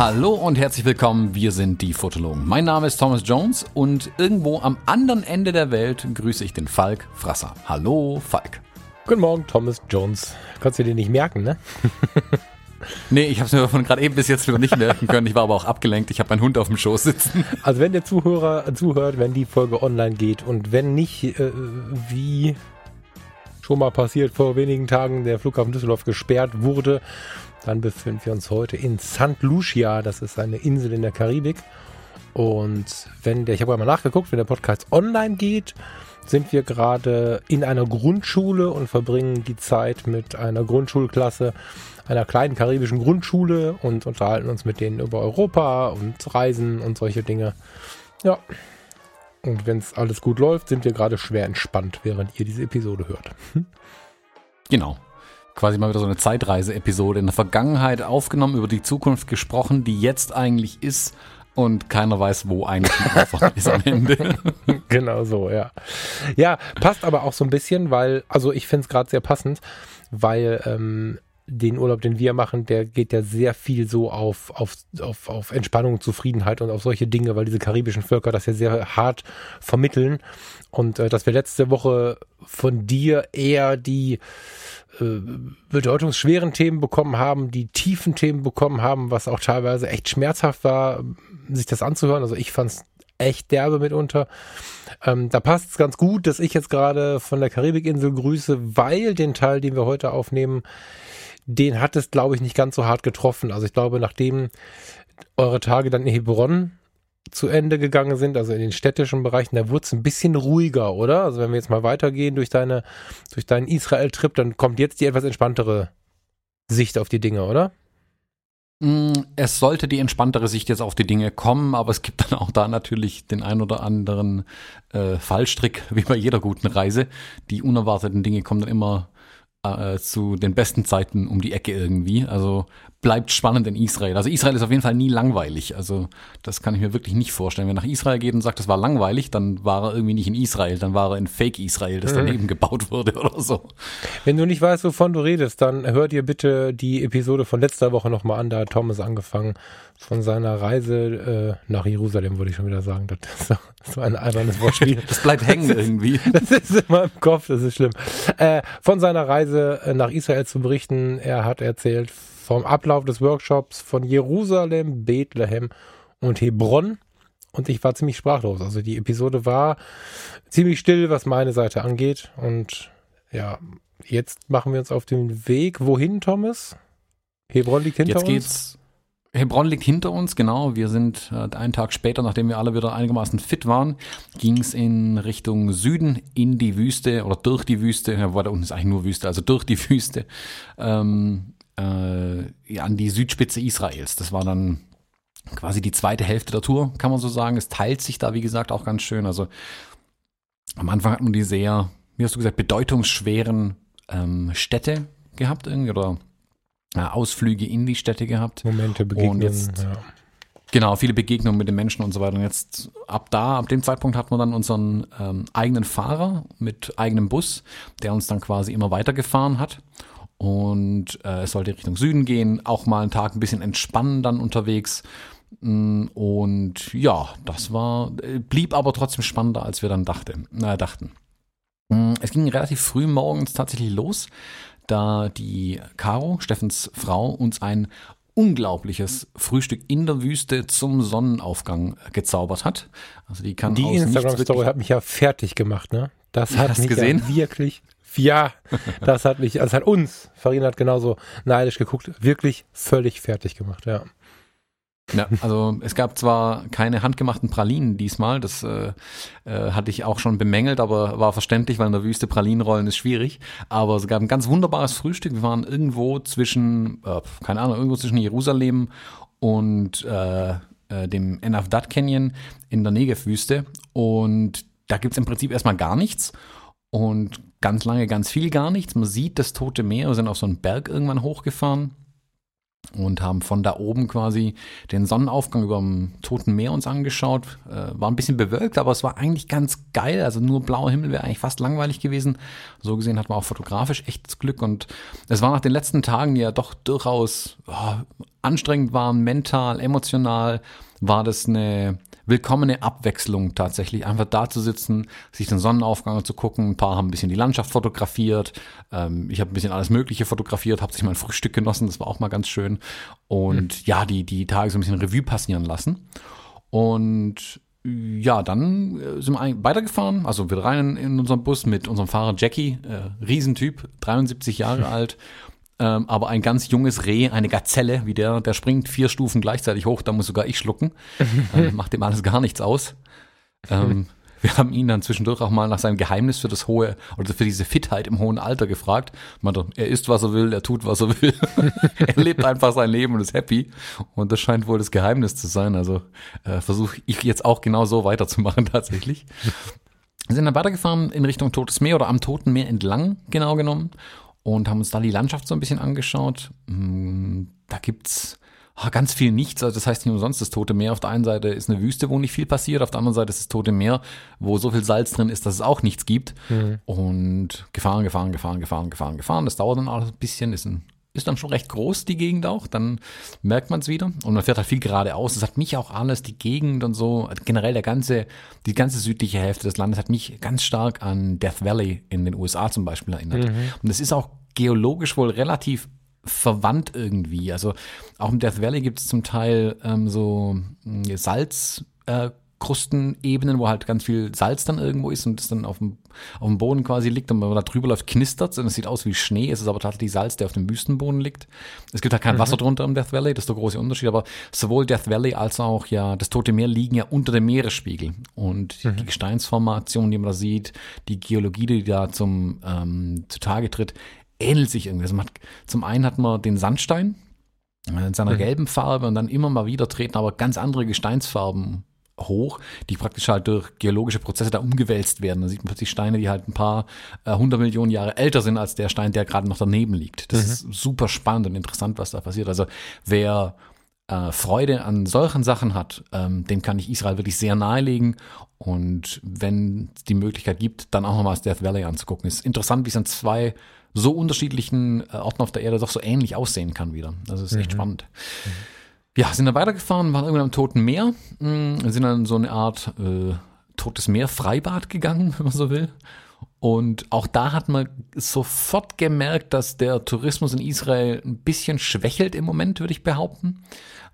Hallo und herzlich willkommen, wir sind die Fotologen. Mein Name ist Thomas Jones und irgendwo am anderen Ende der Welt grüße ich den Falk Frasser. Hallo Falk. Guten Morgen, Thomas Jones. Konntest du dir nicht merken, ne? Nee, ich habe es mir von gerade eben bis jetzt wieder nicht merken können. Ich war aber auch abgelenkt. Ich habe meinen Hund auf dem Schoß sitzen. Also wenn der Zuhörer zuhört, wenn die Folge online geht und wenn nicht, äh, wie schon mal passiert vor wenigen Tagen, der Flughafen Düsseldorf gesperrt wurde, dann befinden wir uns heute in St. Lucia. Das ist eine Insel in der Karibik. Und wenn der, ich habe einmal nachgeguckt, wenn der Podcast online geht, sind wir gerade in einer Grundschule und verbringen die Zeit mit einer Grundschulklasse einer kleinen karibischen Grundschule und unterhalten uns mit denen über Europa und Reisen und solche Dinge. Ja. Und wenn es alles gut läuft, sind wir gerade schwer entspannt, während ihr diese Episode hört. Genau. Quasi mal wieder so eine Zeitreise-Episode in der Vergangenheit aufgenommen, über die Zukunft gesprochen, die jetzt eigentlich ist und keiner weiß, wo eigentlich die ist am Ende. genau so, ja. Ja, passt aber auch so ein bisschen, weil, also ich finde es gerade sehr passend, weil ähm, den Urlaub, den wir machen, der geht ja sehr viel so auf, auf, auf, auf Entspannung, Zufriedenheit und auf solche Dinge, weil diese karibischen Völker das ja sehr hart vermitteln. Und äh, dass wir letzte Woche von dir eher die bedeutungsschweren Themen bekommen haben, die tiefen Themen bekommen haben, was auch teilweise echt schmerzhaft war, sich das anzuhören. Also ich fand es echt derbe mitunter. Ähm, da passt es ganz gut, dass ich jetzt gerade von der Karibikinsel grüße, weil den Teil, den wir heute aufnehmen, den hat es, glaube ich, nicht ganz so hart getroffen. Also ich glaube, nachdem eure Tage dann in Hebron zu Ende gegangen sind, also in den städtischen Bereichen, da wurde es ein bisschen ruhiger, oder? Also wenn wir jetzt mal weitergehen durch deine, durch deinen Israel-Trip, dann kommt jetzt die etwas entspanntere Sicht auf die Dinge, oder? Mm, es sollte die entspanntere Sicht jetzt auf die Dinge kommen, aber es gibt dann auch da natürlich den ein oder anderen äh, Fallstrick, wie bei jeder guten Reise. Die unerwarteten Dinge kommen dann immer äh, zu den besten Zeiten um die Ecke irgendwie. Also bleibt spannend in Israel. Also Israel ist auf jeden Fall nie langweilig. Also das kann ich mir wirklich nicht vorstellen. Wenn er nach Israel geht und sagt, das war langweilig, dann war er irgendwie nicht in Israel, dann war er in Fake Israel, das daneben gebaut wurde oder so. Wenn du nicht weißt, wovon du redest, dann hör dir bitte die Episode von letzter Woche nochmal an. Da hat Thomas angefangen von seiner Reise äh, nach Jerusalem, würde ich schon wieder sagen. Das ist so ein albernes Wortspiel. das bleibt hängen irgendwie. Das ist immer im Kopf, das ist schlimm. Äh, von seiner Reise äh, nach Israel zu berichten. Er hat erzählt vom Ablauf des Workshops von Jerusalem, Bethlehem und Hebron. Und ich war ziemlich sprachlos. Also die Episode war ziemlich still, was meine Seite angeht. Und ja, jetzt machen wir uns auf den Weg. Wohin, Thomas? Hebron liegt hinter jetzt uns. Hebron liegt hinter uns, genau. Wir sind äh, einen Tag später, nachdem wir alle wieder einigermaßen fit waren, ging es in Richtung Süden, in die Wüste oder durch die Wüste. Ja, war da unten ist eigentlich nur Wüste, also durch die Wüste. Ähm, äh, an die Südspitze Israels. Das war dann quasi die zweite Hälfte der Tour, kann man so sagen. Es teilt sich da, wie gesagt, auch ganz schön. Also am Anfang hat man die sehr, wie hast du gesagt, bedeutungsschweren ähm, Städte gehabt irgendwie oder Ausflüge in die Städte gehabt. Momente, Begegnungen. Und jetzt, ja. Genau, viele Begegnungen mit den Menschen und so weiter. Und jetzt ab da, ab dem Zeitpunkt hatten wir dann unseren ähm, eigenen Fahrer mit eigenem Bus, der uns dann quasi immer weitergefahren hat. Und äh, es sollte Richtung Süden gehen, auch mal einen Tag ein bisschen entspannen dann unterwegs. Mm, und ja, das war, äh, blieb aber trotzdem spannender, als wir dann dachte, äh, dachten. Mm, es ging relativ früh morgens tatsächlich los, da die Caro, Steffens Frau, uns ein unglaubliches Frühstück in der Wüste zum Sonnenaufgang gezaubert hat. Also die kann Die Instagram-Story hat mich ja fertig gemacht, ne? Das hat mich gesehen? Ja wirklich ja, das hat mich, also hat uns, Farina hat genauso neidisch geguckt, wirklich völlig fertig gemacht, ja. Ja, also es gab zwar keine handgemachten Pralinen diesmal, das äh, äh, hatte ich auch schon bemängelt, aber war verständlich, weil in der Wüste Pralinen rollen ist schwierig. Aber es gab ein ganz wunderbares Frühstück. Wir waren irgendwo zwischen, äh, keine Ahnung, irgendwo zwischen Jerusalem und äh, äh, dem Enafdat Canyon in der Negev-Wüste. Und da gibt's im Prinzip erstmal gar nichts. Und ganz lange ganz viel gar nichts. Man sieht das Tote Meer, wir sind auf so einen Berg irgendwann hochgefahren. Und haben von da oben quasi den Sonnenaufgang über dem Toten Meer uns angeschaut. Äh, war ein bisschen bewölkt, aber es war eigentlich ganz geil. Also nur blauer Himmel wäre eigentlich fast langweilig gewesen. So gesehen hat man auch fotografisch echtes Glück und es war nach den letzten Tagen, die ja doch durchaus oh, anstrengend waren, mental, emotional, war das eine willkommene Abwechslung tatsächlich. Einfach da zu sitzen, sich den Sonnenaufgang zu gucken. Ein paar haben ein bisschen die Landschaft fotografiert. Ähm, ich habe ein bisschen alles Mögliche fotografiert, habe sich mein Frühstück genossen. Das war auch mal ganz schön. Und mhm. ja, die, die Tage so ein bisschen Revue passieren lassen. Und ja, dann äh, sind wir weitergefahren, also wieder rein in unseren Bus mit unserem Fahrer Jackie, äh, Riesentyp, 73 Jahre alt ähm, aber ein ganz junges Reh, eine Gazelle, wie der, der springt vier Stufen gleichzeitig hoch, da muss sogar ich schlucken. ähm, macht dem alles gar nichts aus. Ähm, wir haben ihn dann zwischendurch auch mal nach seinem Geheimnis für das hohe oder für diese Fitheit im hohen Alter gefragt. Meinte, er isst, was er will, er tut, was er will. er lebt einfach sein Leben und ist happy. Und das scheint wohl das Geheimnis zu sein. Also äh, versuche ich jetzt auch genau so weiterzumachen tatsächlich. Wir sind dann weitergefahren in Richtung Totes Meer oder am Toten Meer entlang, genau genommen und haben uns da die Landschaft so ein bisschen angeschaut. Mm, da gibt's ah, ganz viel nichts. Also das heißt nicht umsonst, das Tote Meer auf der einen Seite ist eine Wüste, wo nicht viel passiert, auf der anderen Seite ist das Tote Meer, wo so viel Salz drin ist, dass es auch nichts gibt. Mhm. Und gefahren, gefahren, gefahren, gefahren, gefahren, gefahren. Das dauert dann auch ein bisschen, ist ein ist dann schon recht groß, die Gegend auch. Dann merkt man es wieder. Und man fährt halt viel geradeaus. Das hat mich auch alles, die Gegend und so, generell der ganze, die ganze südliche Hälfte des Landes hat mich ganz stark an Death Valley in den USA zum Beispiel erinnert. Mhm. Und es ist auch geologisch wohl relativ verwandt irgendwie. Also auch im Death Valley gibt es zum Teil ähm, so hm, Salzkrustenebenen, äh, wo halt ganz viel Salz dann irgendwo ist und das dann auf dem, auf dem Boden quasi liegt und wenn man da drüber läuft, knistert und es sieht aus wie Schnee. Es ist aber tatsächlich Salz, der auf dem Wüstenboden liegt. Es gibt halt kein mhm. Wasser drunter im Death Valley, das ist der große Unterschied. Aber sowohl Death Valley als auch ja das Tote Meer liegen ja unter dem Meeresspiegel. Und mhm. die Gesteinsformation, die man da sieht, die Geologie, die da zum ähm, zutage tritt, ähnelt sich irgendwie. Also hat, zum einen hat man den Sandstein äh, in seiner mhm. gelben Farbe und dann immer mal wieder treten aber ganz andere Gesteinsfarben hoch, die praktisch halt durch geologische Prozesse da umgewälzt werden. Da sieht man plötzlich Steine, die halt ein paar äh, hundert Millionen Jahre älter sind als der Stein, der gerade noch daneben liegt. Das mhm. ist super spannend und interessant, was da passiert. Also wer äh, Freude an solchen Sachen hat, ähm, dem kann ich Israel wirklich sehr nahelegen. Und wenn es die Möglichkeit gibt, dann auch nochmal das Death Valley anzugucken. Ist interessant, wie es an zwei so unterschiedlichen äh, Orten auf der Erde doch so ähnlich aussehen kann wieder. Das ist echt mhm. spannend. Mhm. Ja, sind dann weitergefahren, waren irgendwann am Toten Meer, mh, hm, sind dann so eine Art äh, Totes Meer Freibad gegangen, wenn man so will. Und auch da hat man sofort gemerkt, dass der Tourismus in Israel ein bisschen schwächelt im Moment, würde ich behaupten.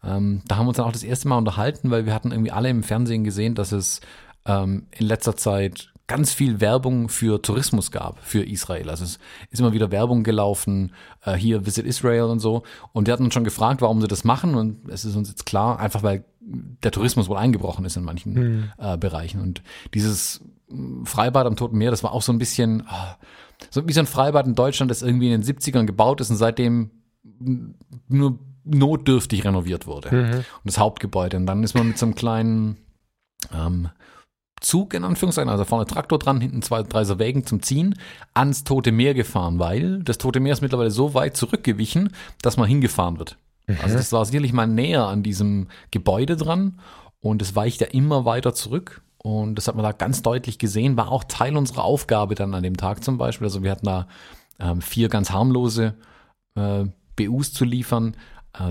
Ähm, da haben wir uns dann auch das erste Mal unterhalten, weil wir hatten irgendwie alle im Fernsehen gesehen, dass es ähm, in letzter Zeit ganz viel Werbung für Tourismus gab, für Israel. Also es ist immer wieder Werbung gelaufen, äh, hier Visit Israel und so. Und wir hatten uns schon gefragt, warum sie das machen. Und es ist uns jetzt klar, einfach weil der Tourismus wohl eingebrochen ist in manchen mhm. äh, Bereichen. Und dieses mm, Freibad am Toten Meer, das war auch so ein bisschen, oh, so wie so ein Freibad in Deutschland, das irgendwie in den 70ern gebaut ist und seitdem nur notdürftig renoviert wurde. Mhm. Und das Hauptgebäude. Und dann ist man mit so einem kleinen ähm, Zug in Anführungszeichen, also vorne Traktor dran, hinten zwei, drei so Wägen zum Ziehen, ans Tote Meer gefahren, weil das Tote Meer ist mittlerweile so weit zurückgewichen, dass man hingefahren wird. Mhm. Also das war sicherlich mal näher an diesem Gebäude dran und es weicht ja immer weiter zurück. Und das hat man da ganz deutlich gesehen, war auch Teil unserer Aufgabe dann an dem Tag zum Beispiel. Also wir hatten da ähm, vier ganz harmlose äh, BUs zu liefern,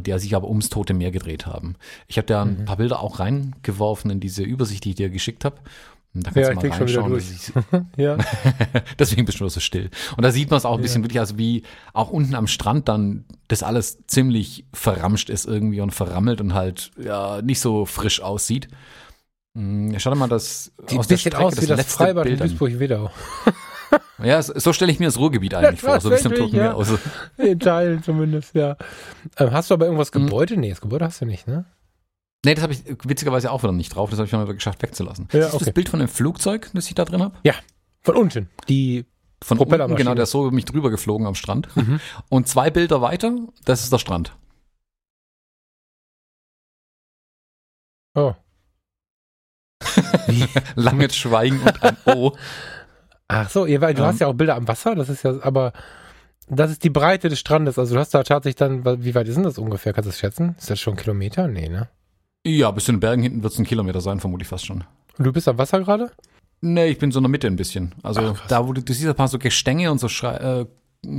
die sich aber ums Tote Meer gedreht haben. Ich habe da ein mhm. paar Bilder auch reingeworfen in diese Übersicht, die ich dir geschickt habe. Da kannst ja, du mal reinschauen. ja. Deswegen bist du nur so still. Und da sieht man es auch ein bisschen ja. wirklich, also wie auch unten am Strand dann das alles ziemlich verramscht ist irgendwie und verrammelt und halt ja nicht so frisch aussieht. Hm, schau dir mal das Sieht aus ein bisschen aus wie das Freibad in Duisburg-Wedau. Ja, so stelle ich mir das Ruhrgebiet eigentlich vor, so wie es im Toten Meer aus. In Teilen zumindest, ja. Ähm, hast du aber irgendwas. Gebäude? Hm. Nee, das Gebäude hast du nicht, ne? Nee, das habe ich witzigerweise auch wieder nicht drauf. Das habe ich mal geschafft wegzulassen. Ja, okay. das Bild von dem Flugzeug, das ich da drin habe? Ja, von unten. Die von unten, genau, der ist so über mich drüber geflogen am Strand. Mhm. Und zwei Bilder weiter, das ist der Strand. Oh. Langes Schweigen und ein O. Ach so, ihr, weil du ähm, hast ja auch Bilder am Wasser, das ist ja, aber Das ist die Breite des Strandes. Also du hast da tatsächlich dann, wie weit ist denn das ungefähr? Kannst du das schätzen? Ist das schon ein Kilometer? Nee, ne? Ja, bis zu den Bergen hinten wird es ein Kilometer sein, vermutlich fast schon. Und du bist am Wasser gerade? Nee, ich bin so in der Mitte ein bisschen. Also Ach, da, wo du, du siehst ein paar so Gestänge und so Schrei äh,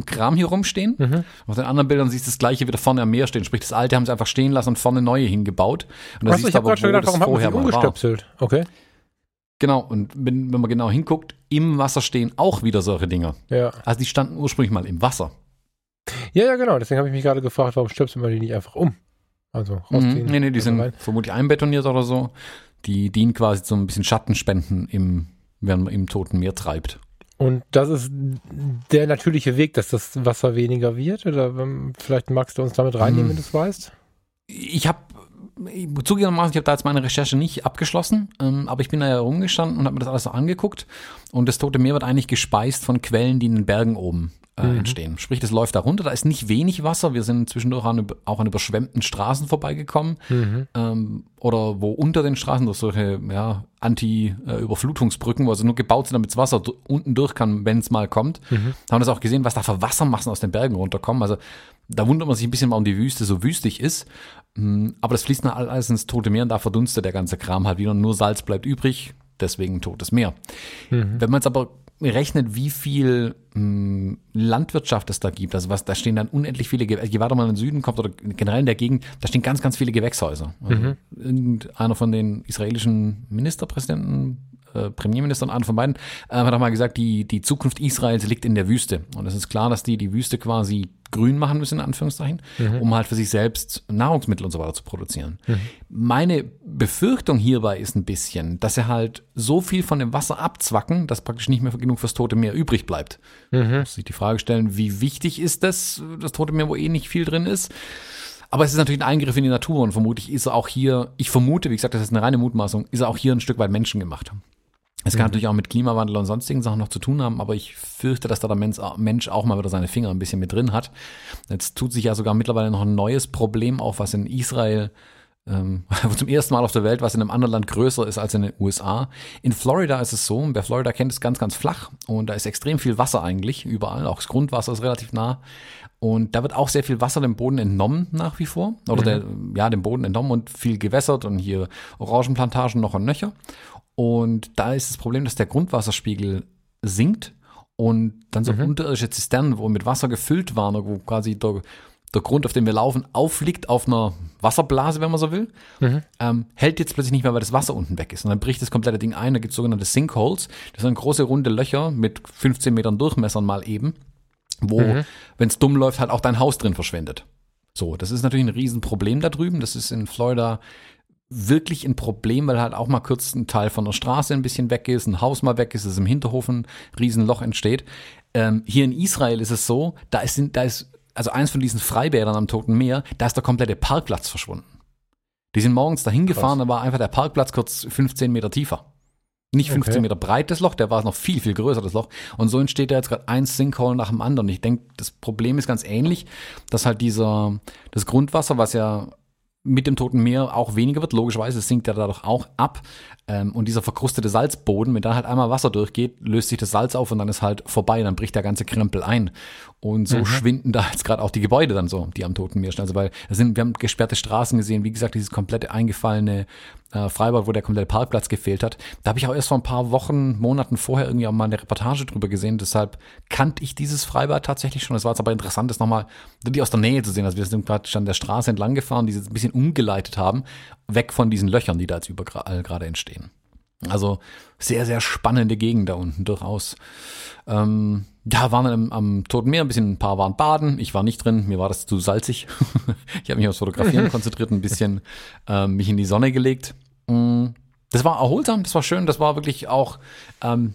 Kram hier rumstehen. Mhm. Auf den anderen Bildern siehst du das gleiche wieder vorne am Meer stehen. Sprich, das alte haben sie einfach stehen lassen und vorne neue hingebaut. Und da Achso, siehst ich habe gerade schon gedacht, warum mal war. umgestöpselt? Okay. Genau, und wenn, wenn man genau hinguckt, im Wasser stehen auch wieder solche Dinger. Ja. Also die standen ursprünglich mal im Wasser. Ja, ja, genau. Deswegen habe ich mich gerade gefragt, warum stöpselt man die nicht einfach um? Also rausziehen. Mhm. Nee, nee, die also sind rein. vermutlich einbetoniert oder so. Die dienen quasi zum ein bisschen Schattenspenden im, während man im Toten Meer treibt. Und das ist der natürliche Weg, dass das Wasser weniger wird? Oder ähm, vielleicht magst du uns damit reinnehmen, Hm. wenn du es weißt? Ich habe zugegebenermaßen, ich habe da jetzt meine Recherche nicht abgeschlossen, ähm, aber ich bin da ja rumgestanden und habe mir das alles so angeguckt. Und das Tote Meer wird eigentlich gespeist von Quellen, die in den Bergen oben äh, Mhm. entstehen. Sprich, das läuft da runter, da ist nicht wenig Wasser. Wir sind zwischendurch an, auch an überschwemmten Straßen vorbeigekommen. Mhm. ähm, oder wo unter den Straßen durch solche ja, Anti-Überflutungsbrücken, wo also nur gebaut sind, damit das Wasser unten durch kann, wenn es mal kommt. Mhm. Haben das auch gesehen, was da für Wassermassen aus den Bergen runterkommen. Also da wundert man sich ein bisschen, warum die Wüste so wüstig ist. Mm, Aber das fließt nach alles ins Tote Meer und da verdunstet der ganze Kram halt wieder. Nur Salz bleibt übrig, deswegen Totes Meer. Mhm. Wenn man jetzt aber rechnet, wie viel mh, Landwirtschaft es da gibt, also was, da stehen dann unendlich viele, Ge- je weiter man in den Süden kommt oder generell in der Gegend, da stehen ganz, ganz viele Gewächshäuser. Also Irgendeiner von den israelischen Ministerpräsidenten, äh, Premierministern, einer von beiden, äh, hat auch mal gesagt, die, die Zukunft Israels liegt in der Wüste. Und es ist klar, dass die die Wüste quasi grün machen müssen, in Anführungszeichen, um halt für sich selbst Nahrungsmittel und so weiter zu produzieren. Meine Befürchtung hierbei ist ein bisschen, dass sie halt so viel von dem Wasser abzwacken, dass praktisch nicht mehr genug fürs Tote Meer übrig bleibt. Muss sich die Frage stellen, wie wichtig ist das, das Tote Meer, wo eh nicht viel drin ist? Aber es ist natürlich ein Eingriff in die Natur und vermutlich ist er auch hier, ich vermute, wie gesagt, das ist eine reine Mutmaßung, ist er auch hier ein Stück weit menschengemacht. Es kann natürlich auch mit Klimawandel und sonstigen Sachen noch zu tun haben, aber ich fürchte, dass da der Mensch, auch mal wieder seine Finger ein bisschen mit drin hat. Jetzt tut sich ja sogar mittlerweile noch ein neues Problem auf, was in Israel ähm, zum ersten Mal auf der Welt, was in einem anderen Land größer ist als in den USA. In Florida ist es so, wer Florida kennt, ist ganz, ganz flach und da ist extrem viel Wasser eigentlich überall, auch das Grundwasser ist relativ nah. Und da wird auch sehr viel Wasser dem Boden entnommen nach wie vor. Oder der, ja, dem Boden entnommen und viel gewässert und hier Orangenplantagen noch und nöcher. Und da ist das Problem, dass der Grundwasserspiegel sinkt und dann so unterirdische Zisternen, wo mit Wasser gefüllt waren, wo quasi der, der Grund, auf dem wir laufen, aufliegt auf einer Wasserblase, wenn man so will, ähm, hält jetzt plötzlich nicht mehr, weil das Wasser unten weg ist. Und dann bricht das komplette Ding ein. Da gibt es sogenannte Sinkholes. Das sind große runde Löcher mit 15 Metern Durchmessern mal eben, wo, wenn es dumm läuft, halt auch dein Haus drin verschwendet. So, das ist natürlich ein Riesenproblem da drüben. Das ist in Florida wirklich ein Problem, weil halt auch mal kurz ein Teil von der Straße ein bisschen weg ist, ein Haus mal weg ist, es im Hinterhof ein Riesenloch entsteht. Ähm, hier in Israel ist es so, da ist, da ist, also eins von diesen Freibädern am Toten Meer, da ist der komplette Parkplatz verschwunden. Die sind morgens dahin gefahren, da war einfach der Parkplatz kurz 15 Meter tiefer. Nicht 15 Okay. Meter breit das Loch, der war noch viel, viel größer, das Loch. Und so entsteht da jetzt gerade ein Sinkhole nach dem anderen. Ich denke, das Problem ist ganz ähnlich, dass halt dieser, das Grundwasser, was ja mit dem Toten Meer auch weniger wird, logischerweise, sinkt ja dadurch auch ab. Ähm, und dieser verkrustete Salzboden, wenn da halt einmal Wasser durchgeht, löst sich das Salz auf und dann ist halt vorbei, dann bricht der ganze Krempel ein. Und so schwinden da jetzt gerade auch die Gebäude dann so, die am Toten Meer stehen. Also weil sind, wir haben gesperrte Straßen gesehen, wie gesagt, dieses komplette eingefallene äh, Freibad, wo der komplette Parkplatz gefehlt hat. Da habe ich auch erst vor ein paar Wochen, Monaten vorher irgendwie auch mal eine Reportage drüber gesehen. Deshalb kannte ich dieses Freibad tatsächlich schon. Es war jetzt aber interessant, das nochmal die aus der Nähe zu sehen. Also wir sind gerade an der Straße entlang gefahren, die sie jetzt ein bisschen umgeleitet haben, weg von diesen Löchern, die da jetzt überall gerade entstehen. Also sehr, sehr spannende Gegend da unten durchaus. Ähm, da waren wir am, am Toten Meer ein bisschen, ein paar waren baden. Ich war nicht drin, mir war das zu salzig. ich habe mich aufs Fotografieren konzentriert, ein bisschen ähm, mich in die Sonne gelegt. Mm, Das war erholsam, das war schön, das war wirklich auch ähm,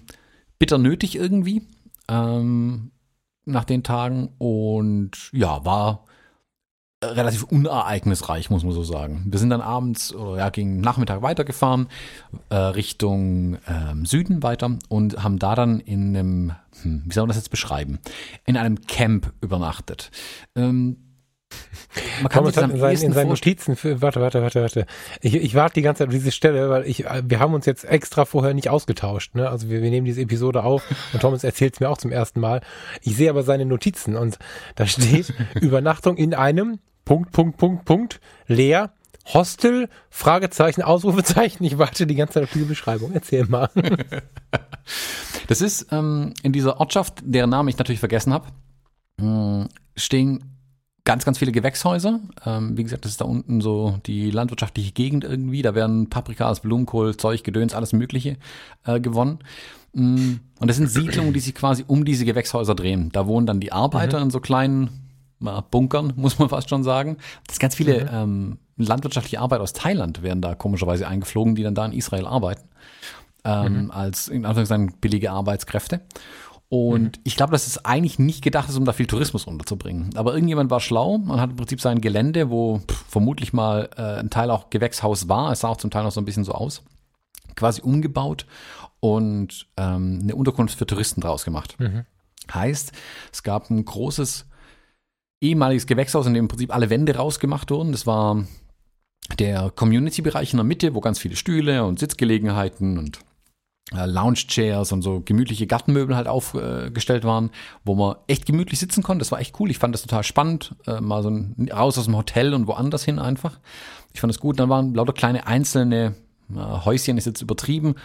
bitter nötig irgendwie ähm, nach den Tagen und ja, war relativ unereignisreich, muss man so sagen. Wir sind dann abends oder ja, gegen Nachmittag weitergefahren, äh, Richtung ähm, Süden weiter und haben da dann in einem, hm, wie soll man das jetzt beschreiben, in einem Camp übernachtet. Ähm, Man kann Thomas hat in, seinen, in seinen Notizen, für, warte, warte, warte, warte. Ich, ich warte die ganze Zeit auf diese Stelle, weil ich, wir haben uns jetzt extra vorher nicht ausgetauscht. Ne? Also wir, wir nehmen diese Episode auf und Thomas erzählt es mir auch zum ersten Mal. Ich sehe aber seine Notizen und da steht Übernachtung in einem Punkt, Punkt, Punkt, Punkt, leer, Hostel, Fragezeichen, Ausrufezeichen. Ich warte die ganze Zeit auf diese Beschreibung. Erzähl mal. das ist ähm, in dieser Ortschaft, deren Namen ich natürlich vergessen habe, hm, stehen ganz, ganz viele Gewächshäuser. Ähm, wie gesagt, das ist da unten so die landwirtschaftliche Gegend irgendwie. Da werden Paprikas, Blumenkohl, Zeug, Gedöns, alles Mögliche äh, gewonnen. Mm, und das sind Siedlungen, die sich quasi um diese Gewächshäuser drehen. Da wohnen dann die Arbeiter mhm. in so kleinen äh, Bunkern, muss man fast schon sagen. Das ganz viele mhm. ähm, landwirtschaftliche Arbeit aus Thailand werden da komischerweise eingeflogen, die dann da in Israel arbeiten. Ähm, mhm. Als in Anführungszeichen billige Arbeitskräfte. Und mhm. ich glaube, dass es eigentlich nicht gedacht ist, um da viel Tourismus unterzubringen. Aber irgendjemand war schlau und hat im Prinzip sein Gelände, wo pff, vermutlich mal äh, ein Teil auch Gewächshaus war, es sah auch zum Teil noch so ein bisschen so aus, quasi umgebaut und ähm, eine Unterkunft für Touristen draus gemacht. Mhm. Heißt, es gab ein großes ehemaliges Gewächshaus, in dem im Prinzip alle Wände rausgemacht wurden. Das war der Community-Bereich in der Mitte, wo ganz viele Stühle und Sitzgelegenheiten und äh, Lounge-Chairs und so gemütliche Gartenmöbel halt aufgestellt waren, wo man echt gemütlich sitzen konnte. Das war echt cool. Ich fand das total spannend. Äh, mal so ein, raus aus dem Hotel und woanders hin einfach. Ich fand das gut. Dann waren lauter kleine einzelne äh, Häuschen ist jetzt übertrieben,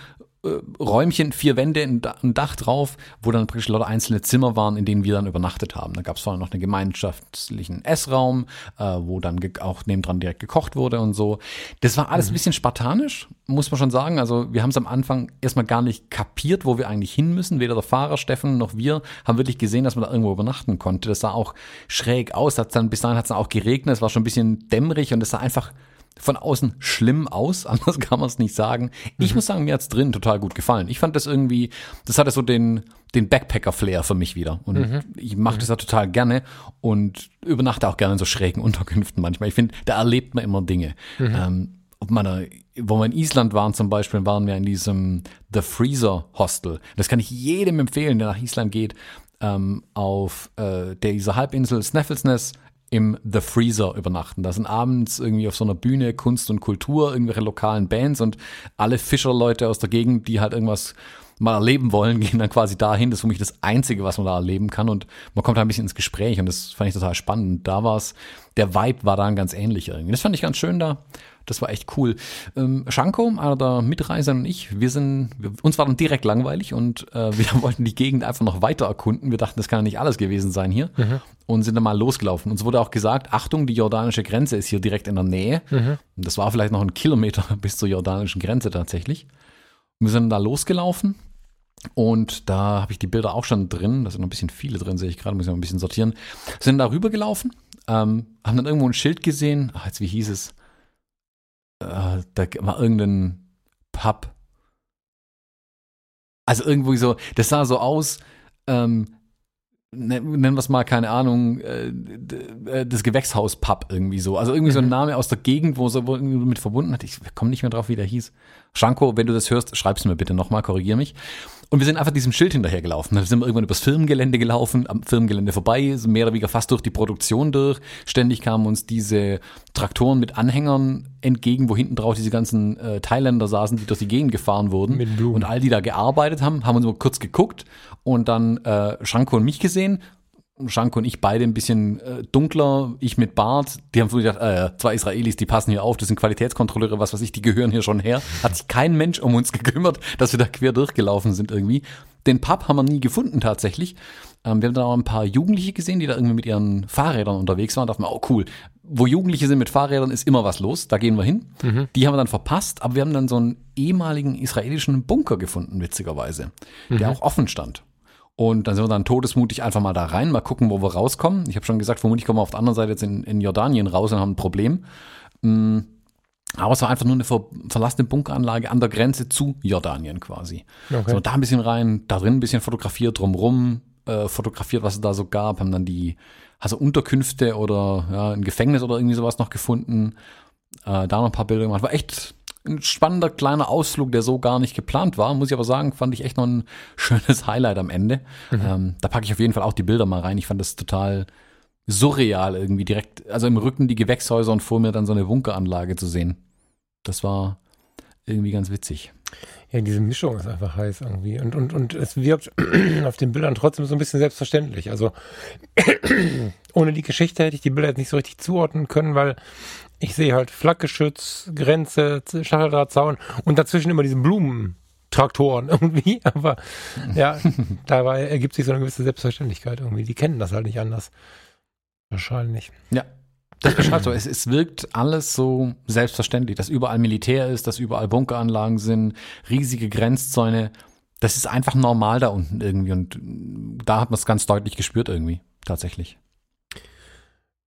äh, Räumchen, vier Wände, ein Dach drauf, wo dann praktisch lauter einzelne Zimmer waren, in denen wir dann übernachtet haben. Da gab es vorher noch einen gemeinschaftlichen Essraum, äh, wo dann auch nebendran direkt gekocht wurde und so. Das war alles mhm. ein bisschen spartanisch, muss man schon sagen. Also wir haben es am Anfang erstmal gar nicht kapiert, wo wir eigentlich hin müssen. Weder der Fahrer Steffen noch wir haben wirklich gesehen, dass man da irgendwo übernachten konnte. Das sah auch schräg aus. Hat's dann, bis dahin hat es dann auch geregnet, es war schon ein bisschen dämmerig und es sah einfach von außen schlimm aus, anders kann man es nicht sagen. Ich mhm. muss sagen, mir hat's drin total gut gefallen. Ich fand das irgendwie, das hatte so den, den Backpacker-Flair für mich wieder. Und mhm. ich mache das ja total gerne und übernachte auch gerne in so schrägen Unterkünften manchmal. Ich finde, da erlebt man immer Dinge. Mhm. Ähm, ob man da, wo wir in Island waren zum Beispiel, waren wir in diesem The Freezer Hostel. Das kann ich jedem empfehlen, der nach Island geht, ähm, auf äh, dieser Halbinsel Snafflesness im The Freezer übernachten. Da sind abends irgendwie auf so einer Bühne Kunst und Kultur, irgendwelche lokalen Bands und alle Fischerleute aus der Gegend, die halt irgendwas mal erleben wollen, gehen dann quasi dahin. Das ist für mich das Einzige, was man da erleben kann. Und man kommt da ein bisschen ins Gespräch und das fand ich total spannend. Da war es, der Vibe war dann ganz ähnlich irgendwie. Das fand ich ganz schön da. Das war echt cool. Ähm, Schanko, einer der Mitreiser und ich, wir sind, wir, uns war dann direkt langweilig und äh, wir wollten die Gegend einfach noch weiter erkunden. Wir dachten, das kann ja nicht alles gewesen sein hier mhm. und sind dann mal losgelaufen. Uns wurde auch gesagt, Achtung, die jordanische Grenze ist hier direkt in der Nähe. Mhm. Und das war vielleicht noch ein Kilometer bis zur jordanischen Grenze tatsächlich. wir sind da losgelaufen und da habe ich die Bilder auch schon drin. Da sind noch ein bisschen viele drin, sehe ich gerade, muss ich mal ein bisschen sortieren. Sind da rübergelaufen, ähm, haben dann irgendwo ein Schild gesehen. Ach, jetzt, wie hieß es? Äh, da war irgendein Pub. Also irgendwie so, das sah so aus, ähm, nennen wir es mal, keine Ahnung, äh, äh, das Gewächshaus-Pub irgendwie so. Also irgendwie so ein mhm. Name aus der Gegend, wo so mit verbunden hat. Ich komme nicht mehr drauf, wie der hieß. Schanko, wenn du das hörst, schreib's mir bitte nochmal, korrigier mich. Und wir sind einfach diesem Schild hinterhergelaufen. Dann sind wir irgendwann übers Firmengelände gelaufen, am Firmengelände vorbei, mehr oder weniger fast durch die Produktion durch. Ständig kamen uns diese Traktoren mit Anhängern entgegen, wo hinten drauf diese ganzen äh, Thailänder saßen, die durch die Gegend gefahren wurden. Mit Blumen. Und all die da gearbeitet haben, haben uns nur kurz geguckt und dann äh, Shanko und mich gesehen Shanko und ich beide ein bisschen äh, dunkler, ich mit Bart. Die haben so gedacht, äh, zwei Israelis, die passen hier auf, das sind Qualitätskontrolleure, was weiß ich, die gehören hier schon her. Hat sich kein Mensch um uns gekümmert, dass wir da quer durchgelaufen sind irgendwie. Den Pub haben wir nie gefunden tatsächlich. Ähm, wir haben da auch ein paar Jugendliche gesehen, die da irgendwie mit ihren Fahrrädern unterwegs waren. Da dachten wir, oh cool, wo Jugendliche sind mit Fahrrädern, ist immer was los, da gehen wir hin. Mhm. Die haben wir dann verpasst, aber wir haben dann so einen ehemaligen israelischen Bunker gefunden, witzigerweise, mhm. der auch offen stand. Und dann sind wir dann todesmutig einfach mal da rein, mal gucken, wo wir rauskommen. Ich habe schon gesagt, vermutlich kommen wir auf der anderen Seite jetzt in, in Jordanien raus und haben ein Problem. Mm, aber es war einfach nur eine ver verlassene Bunkeranlage an der Grenze zu Jordanien quasi. Okay. So, da ein bisschen rein, da drin ein bisschen fotografiert, drumrum äh, fotografiert, was es da so gab, haben dann die, also Unterkünfte oder ja, ein Gefängnis oder irgendwie sowas noch gefunden. Äh, da noch ein paar Bilder gemacht. War echt ein spannender kleiner Ausflug, der so gar nicht geplant war. Muss ich aber sagen, fand ich echt noch ein schönes Highlight am Ende. Mhm. Ähm, da packe ich auf jeden Fall auch die Bilder mal rein. Ich fand das total surreal irgendwie direkt, also im Rücken die Gewächshäuser und vor mir dann so eine Bunkeranlage zu sehen. Das war irgendwie ganz witzig. Ja, diese Mischung ist einfach heiß irgendwie. Und, und, und es wirkt auf den Bildern trotzdem so ein bisschen selbstverständlich. Also ohne die Geschichte hätte ich die Bilder jetzt nicht so richtig zuordnen können, weil ich sehe halt Flakgeschütz, Grenze, Stacheldrahtzaun und dazwischen immer diesen Blumentraktoren irgendwie. Aber ja, dabei ergibt sich so eine gewisse Selbstverständlichkeit irgendwie. Die kennen das halt nicht anders. Wahrscheinlich. Ja, das beschreibt so. Es, es wirkt alles so selbstverständlich, dass überall Militär ist, dass überall Bunkeranlagen sind, riesige Grenzzäune. Das ist einfach normal da unten irgendwie und da hat man es ganz deutlich gespürt irgendwie, tatsächlich.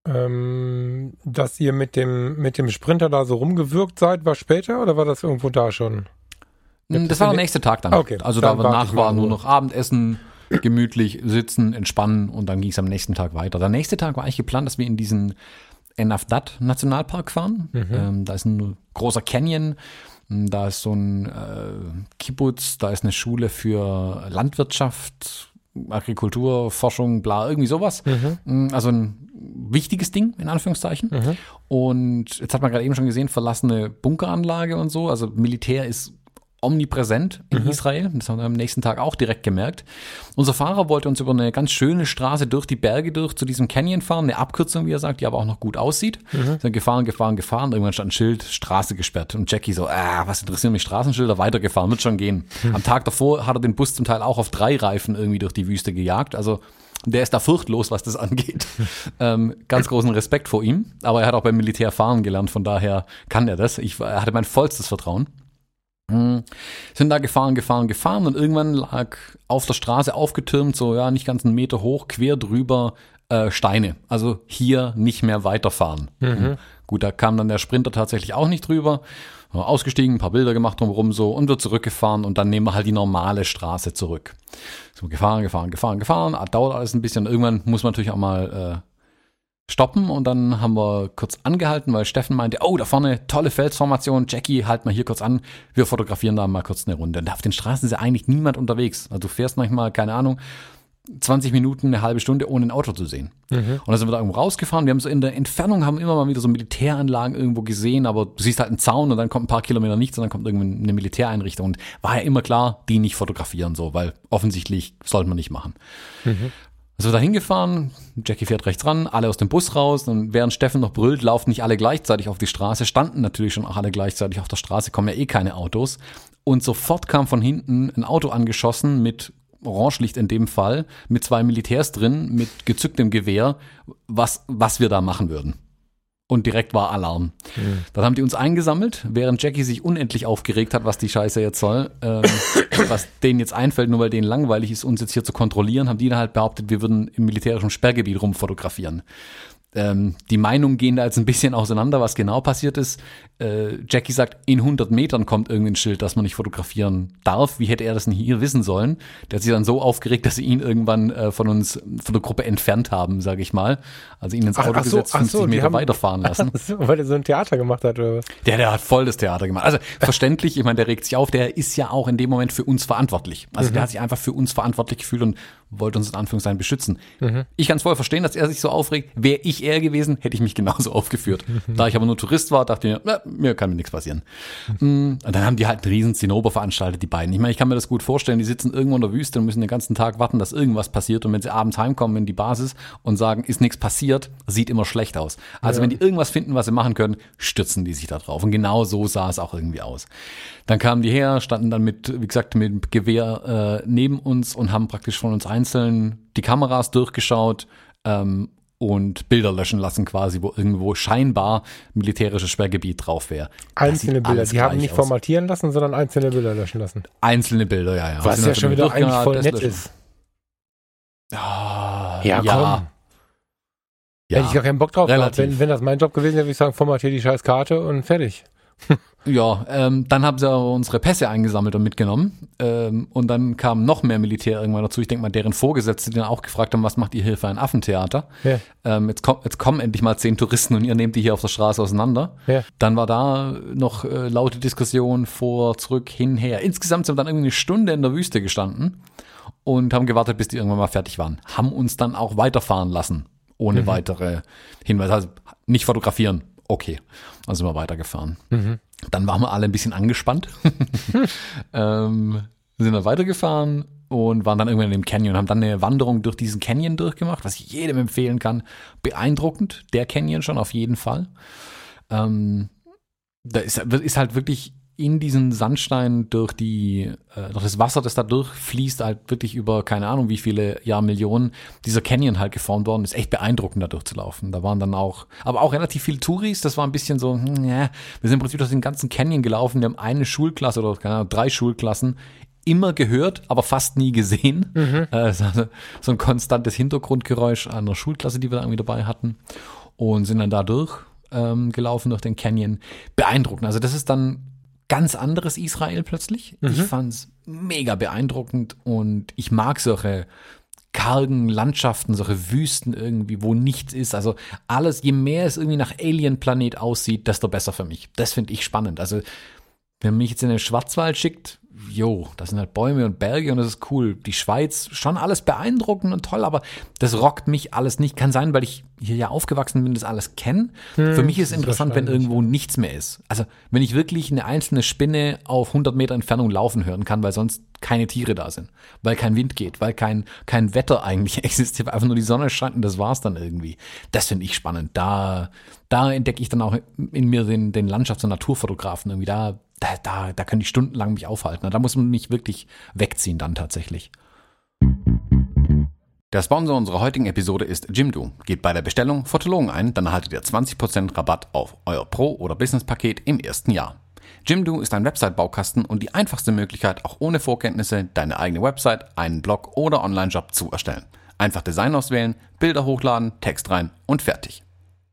Ähm, dass ihr mit dem, mit dem Sprinter da so rumgewirkt seid, war später oder war das irgendwo da schon? Das war der nächste Tag dann. Okay, also dann danach war nur noch Abendessen, gemütlich sitzen, entspannen und dann ging es am nächsten Tag weiter. Der nächste Tag war eigentlich geplant, dass wir in diesen Enafdat Nationalpark fahren. Ähm, da ist ein großer Canyon, da ist so ein äh, Kibbutz, da ist eine Schule für Landwirtschaft, Agrikultur, Forschung, bla, irgendwie sowas. Mm, Also ein wichtiges Ding, in Anführungszeichen. Und jetzt hat man gerade eben schon gesehen, verlassene Bunkeranlage und so. Also Militär ist omnipräsent in Israel. Das haben wir am nächsten Tag auch direkt gemerkt. Unser Fahrer wollte uns über eine ganz schöne Straße durch die Berge durch zu diesem Canyon fahren, eine Abkürzung, wie er sagt, die aber auch noch gut aussieht. Sind gefahren, gefahren, gefahren. Irgendwann stand ein Schild, Straße gesperrt. Und Jackie so, ah, was interessieren mich Straßenschilder? Weitergefahren, wird schon gehen. Am Tag davor hat er den Bus zum Teil auch auf drei Reifen irgendwie durch die Wüste gejagt. Also der ist da furchtlos, was das angeht. ähm, ganz großen Respekt vor ihm. Aber er hat auch beim Militär fahren gelernt, von daher kann er das. Ich er hatte mein vollstes Vertrauen. Mm, Sind da gefahren, gefahren, gefahren und irgendwann lag auf der Straße aufgetürmt, so ja, nicht ganz einen Meter hoch, quer drüber äh, Steine. Also hier nicht mehr weiterfahren. Mhm. Gut, da kam dann der Sprinter tatsächlich auch nicht drüber. Ausgestiegen, ein paar Bilder gemacht drumherum so und wird zurückgefahren und dann nehmen wir halt die normale Straße zurück. So gefahren, gefahren, gefahren, gefahren. Ah, Dauert alles ein bisschen. Irgendwann muss man natürlich auch mal äh, stoppen und dann haben wir kurz angehalten, weil Steffen meinte, oh, da vorne tolle Felsformation, Jackie, halt mal hier kurz an, wir fotografieren da mal kurz eine Runde. Und auf den Straßen ist ja eigentlich niemand unterwegs. Also du fährst manchmal, keine Ahnung, 20 Minuten, eine halbe Stunde, ohne ein Auto zu sehen. Und dann sind wir da irgendwo rausgefahren. Wir haben so in der Entfernung haben immer mal wieder so Militäranlagen irgendwo gesehen, aber du siehst halt einen Zaun und dann kommt ein paar Kilometer nichts und dann kommt irgendwann eine Militäreinrichtung. Und war ja immer klar, die nicht fotografieren so, weil offensichtlich sollte man nicht machen. Also da hingefahren, Jackie fährt rechts ran, alle aus dem Bus raus und während Steffen noch brüllt, laufen nicht alle gleichzeitig auf die Straße, standen natürlich schon auch alle gleichzeitig auf der Straße, kommen ja eh keine Autos. Und sofort kam von hinten ein Auto angeschossen mit Orangelicht in dem Fall, mit zwei Militärs drin, mit gezücktem Gewehr, was, was wir da machen würden. Und direkt war Alarm. Dann haben die uns eingesammelt, während Jackie sich unendlich aufgeregt hat, was die Scheiße jetzt soll. Ähm, was denen jetzt einfällt, nur weil denen langweilig ist, uns jetzt hier zu kontrollieren, haben die dann halt behauptet, wir würden im militärischen Sperrgebiet rumfotografieren. Ähm, die Meinungen gehen da jetzt ein bisschen auseinander, was genau passiert ist. Äh, Jackie sagt, in 100 Metern kommt irgendein Schild, dass man nicht fotografieren darf. Wie hätte er das denn hier wissen sollen? Der hat sich dann so aufgeregt, dass sie ihn irgendwann äh, von uns, von der Gruppe entfernt haben, sage ich mal. Also ihn ins Ach- Auto ach so, gesetzt, ach 50 so, Meter haben- weiterfahren lassen. Weil er so ein Theater gemacht hat oder was? Der, der hat voll das Theater gemacht. Also verständlich, ich meine, der regt sich auf, der ist ja auch in dem Moment für uns verantwortlich. Also der hat sich einfach für uns verantwortlich gefühlt und wollte uns in Anführungszeichen beschützen. Ich kann es voll verstehen, dass er sich so aufregt. Wäre ich er gewesen, hätte ich mich genauso aufgeführt. Da ich aber nur Tourist war, dachte ich mir, na, mir kann mir nichts passieren. Mm, Und dann haben die halt einen riesen Zinnober veranstaltet, die beiden. Ich meine, ich kann mir das gut vorstellen, die sitzen irgendwo in der Wüste und müssen den ganzen Tag warten, dass irgendwas passiert. Und wenn sie abends heimkommen in die Basis und sagen, ist nichts passiert, sieht immer schlecht aus. Also wenn die irgendwas finden, was sie machen können, stürzen die sich da drauf. Und genau so sah es auch irgendwie aus. Dann kamen die her, standen dann mit, wie gesagt, mit Gewehr äh, neben uns und haben praktisch von uns einzeln die Kameras durchgeschaut ähm, und Bilder löschen lassen quasi, wo irgendwo scheinbar militärisches Sperrgebiet drauf wäre. Einzelne Bilder. Die haben nicht aus. formatieren lassen, sondern einzelne Bilder löschen lassen. Einzelne Bilder, ja, ja. Was ja schon wieder eigentlich voll nett löschen. ist. Ah, Ja, komm. Hätte ich gar keinen Bock drauf gehabt. relativ. Wenn, wenn das mein Job gewesen wäre, würde ich sagen, formatier die scheiß Karte und fertig. Ja, ähm, dann haben sie unsere Pässe eingesammelt und mitgenommen. Ähm, und dann kam noch mehr Militär irgendwann dazu. Ich denke mal, deren Vorgesetzte, die dann auch gefragt haben, was macht ihr hier für ein Affentheater? Ja. Ähm, jetzt, kommt, jetzt kommen endlich mal zehn Touristen und ihr nehmt die hier auf der Straße auseinander. Ja. Dann war da noch äh, laute Diskussion vor, zurück, hin, her. Insgesamt sind wir dann irgendwie eine Stunde in der Wüste gestanden und haben gewartet, bis die irgendwann mal fertig waren. Haben uns dann auch weiterfahren lassen. ohne weitere Hinweise. Also nicht fotografieren, okay. Also sind wir weitergefahren. Dann waren wir alle ein bisschen angespannt. ähm, sind dann weitergefahren und waren dann irgendwann in dem Canyon, haben dann eine Wanderung durch diesen Canyon durchgemacht, was ich jedem empfehlen kann. Beeindruckend, der Canyon schon auf jeden Fall. Ähm, da ist, ist halt wirklich in diesen Sandstein durch die, äh, durch das Wasser, das da durchfließt, halt wirklich über keine Ahnung wie viele Jahr Millionen, dieser Canyon halt geformt worden, ist echt beeindruckend da durchzulaufen. Da waren dann auch, aber auch relativ viele Touris, das war ein bisschen so, hm, ja, wir sind im Prinzip durch den ganzen Canyon gelaufen, wir haben eine Schulklasse oder keine Ahnung, drei Schulklassen immer gehört, aber fast nie gesehen. Äh, so, so ein konstantes Hintergrundgeräusch einer Schulklasse, die wir da irgendwie dabei hatten und sind dann da durch ähm, gelaufen durch den Canyon. Beeindruckend. Also das ist dann ganz anderes Israel plötzlich. Ich fand's mega beeindruckend und ich mag solche kargen Landschaften, solche Wüsten irgendwie, wo nichts ist. Also alles, je mehr es irgendwie nach Alien-Planet aussieht, desto besser für mich. Das finde ich spannend. Also wenn man mich jetzt in den Schwarzwald schickt, jo, das sind halt Bäume und Berge und das ist cool. Die Schweiz, schon alles beeindruckend und toll, aber das rockt mich alles nicht. Kann sein, weil ich hier ja aufgewachsen bin, das alles kenne. Für mich ist interessant, wenn irgendwo nichts mehr ist. Also wenn ich wirklich eine einzelne Spinne auf 100 Meter Entfernung laufen hören kann, weil sonst keine Tiere da sind, weil kein Wind geht, weil kein, kein Wetter eigentlich existiert, weil einfach nur die Sonne scheint und das war's dann irgendwie. Das finde ich spannend. Da, da entdecke ich dann auch in mir den, den Landschafts- und Naturfotografen irgendwie. Da, da, da, da könnte ich stundenlang mich aufhalten. Da muss man mich wirklich wegziehen dann tatsächlich. Der Sponsor unserer heutigen Episode ist Jimdo. Geht bei der Bestellung Fotologen ein, dann erhaltet ihr 20% Rabatt auf euer Pro- oder Business-Paket im ersten Jahr. Jimdo ist ein Website-Baukasten und die einfachste Möglichkeit, auch ohne Vorkenntnisse deine eigene Website, einen Blog oder Online-Shop zu erstellen. Einfach Design auswählen, Bilder hochladen, Text rein und fertig.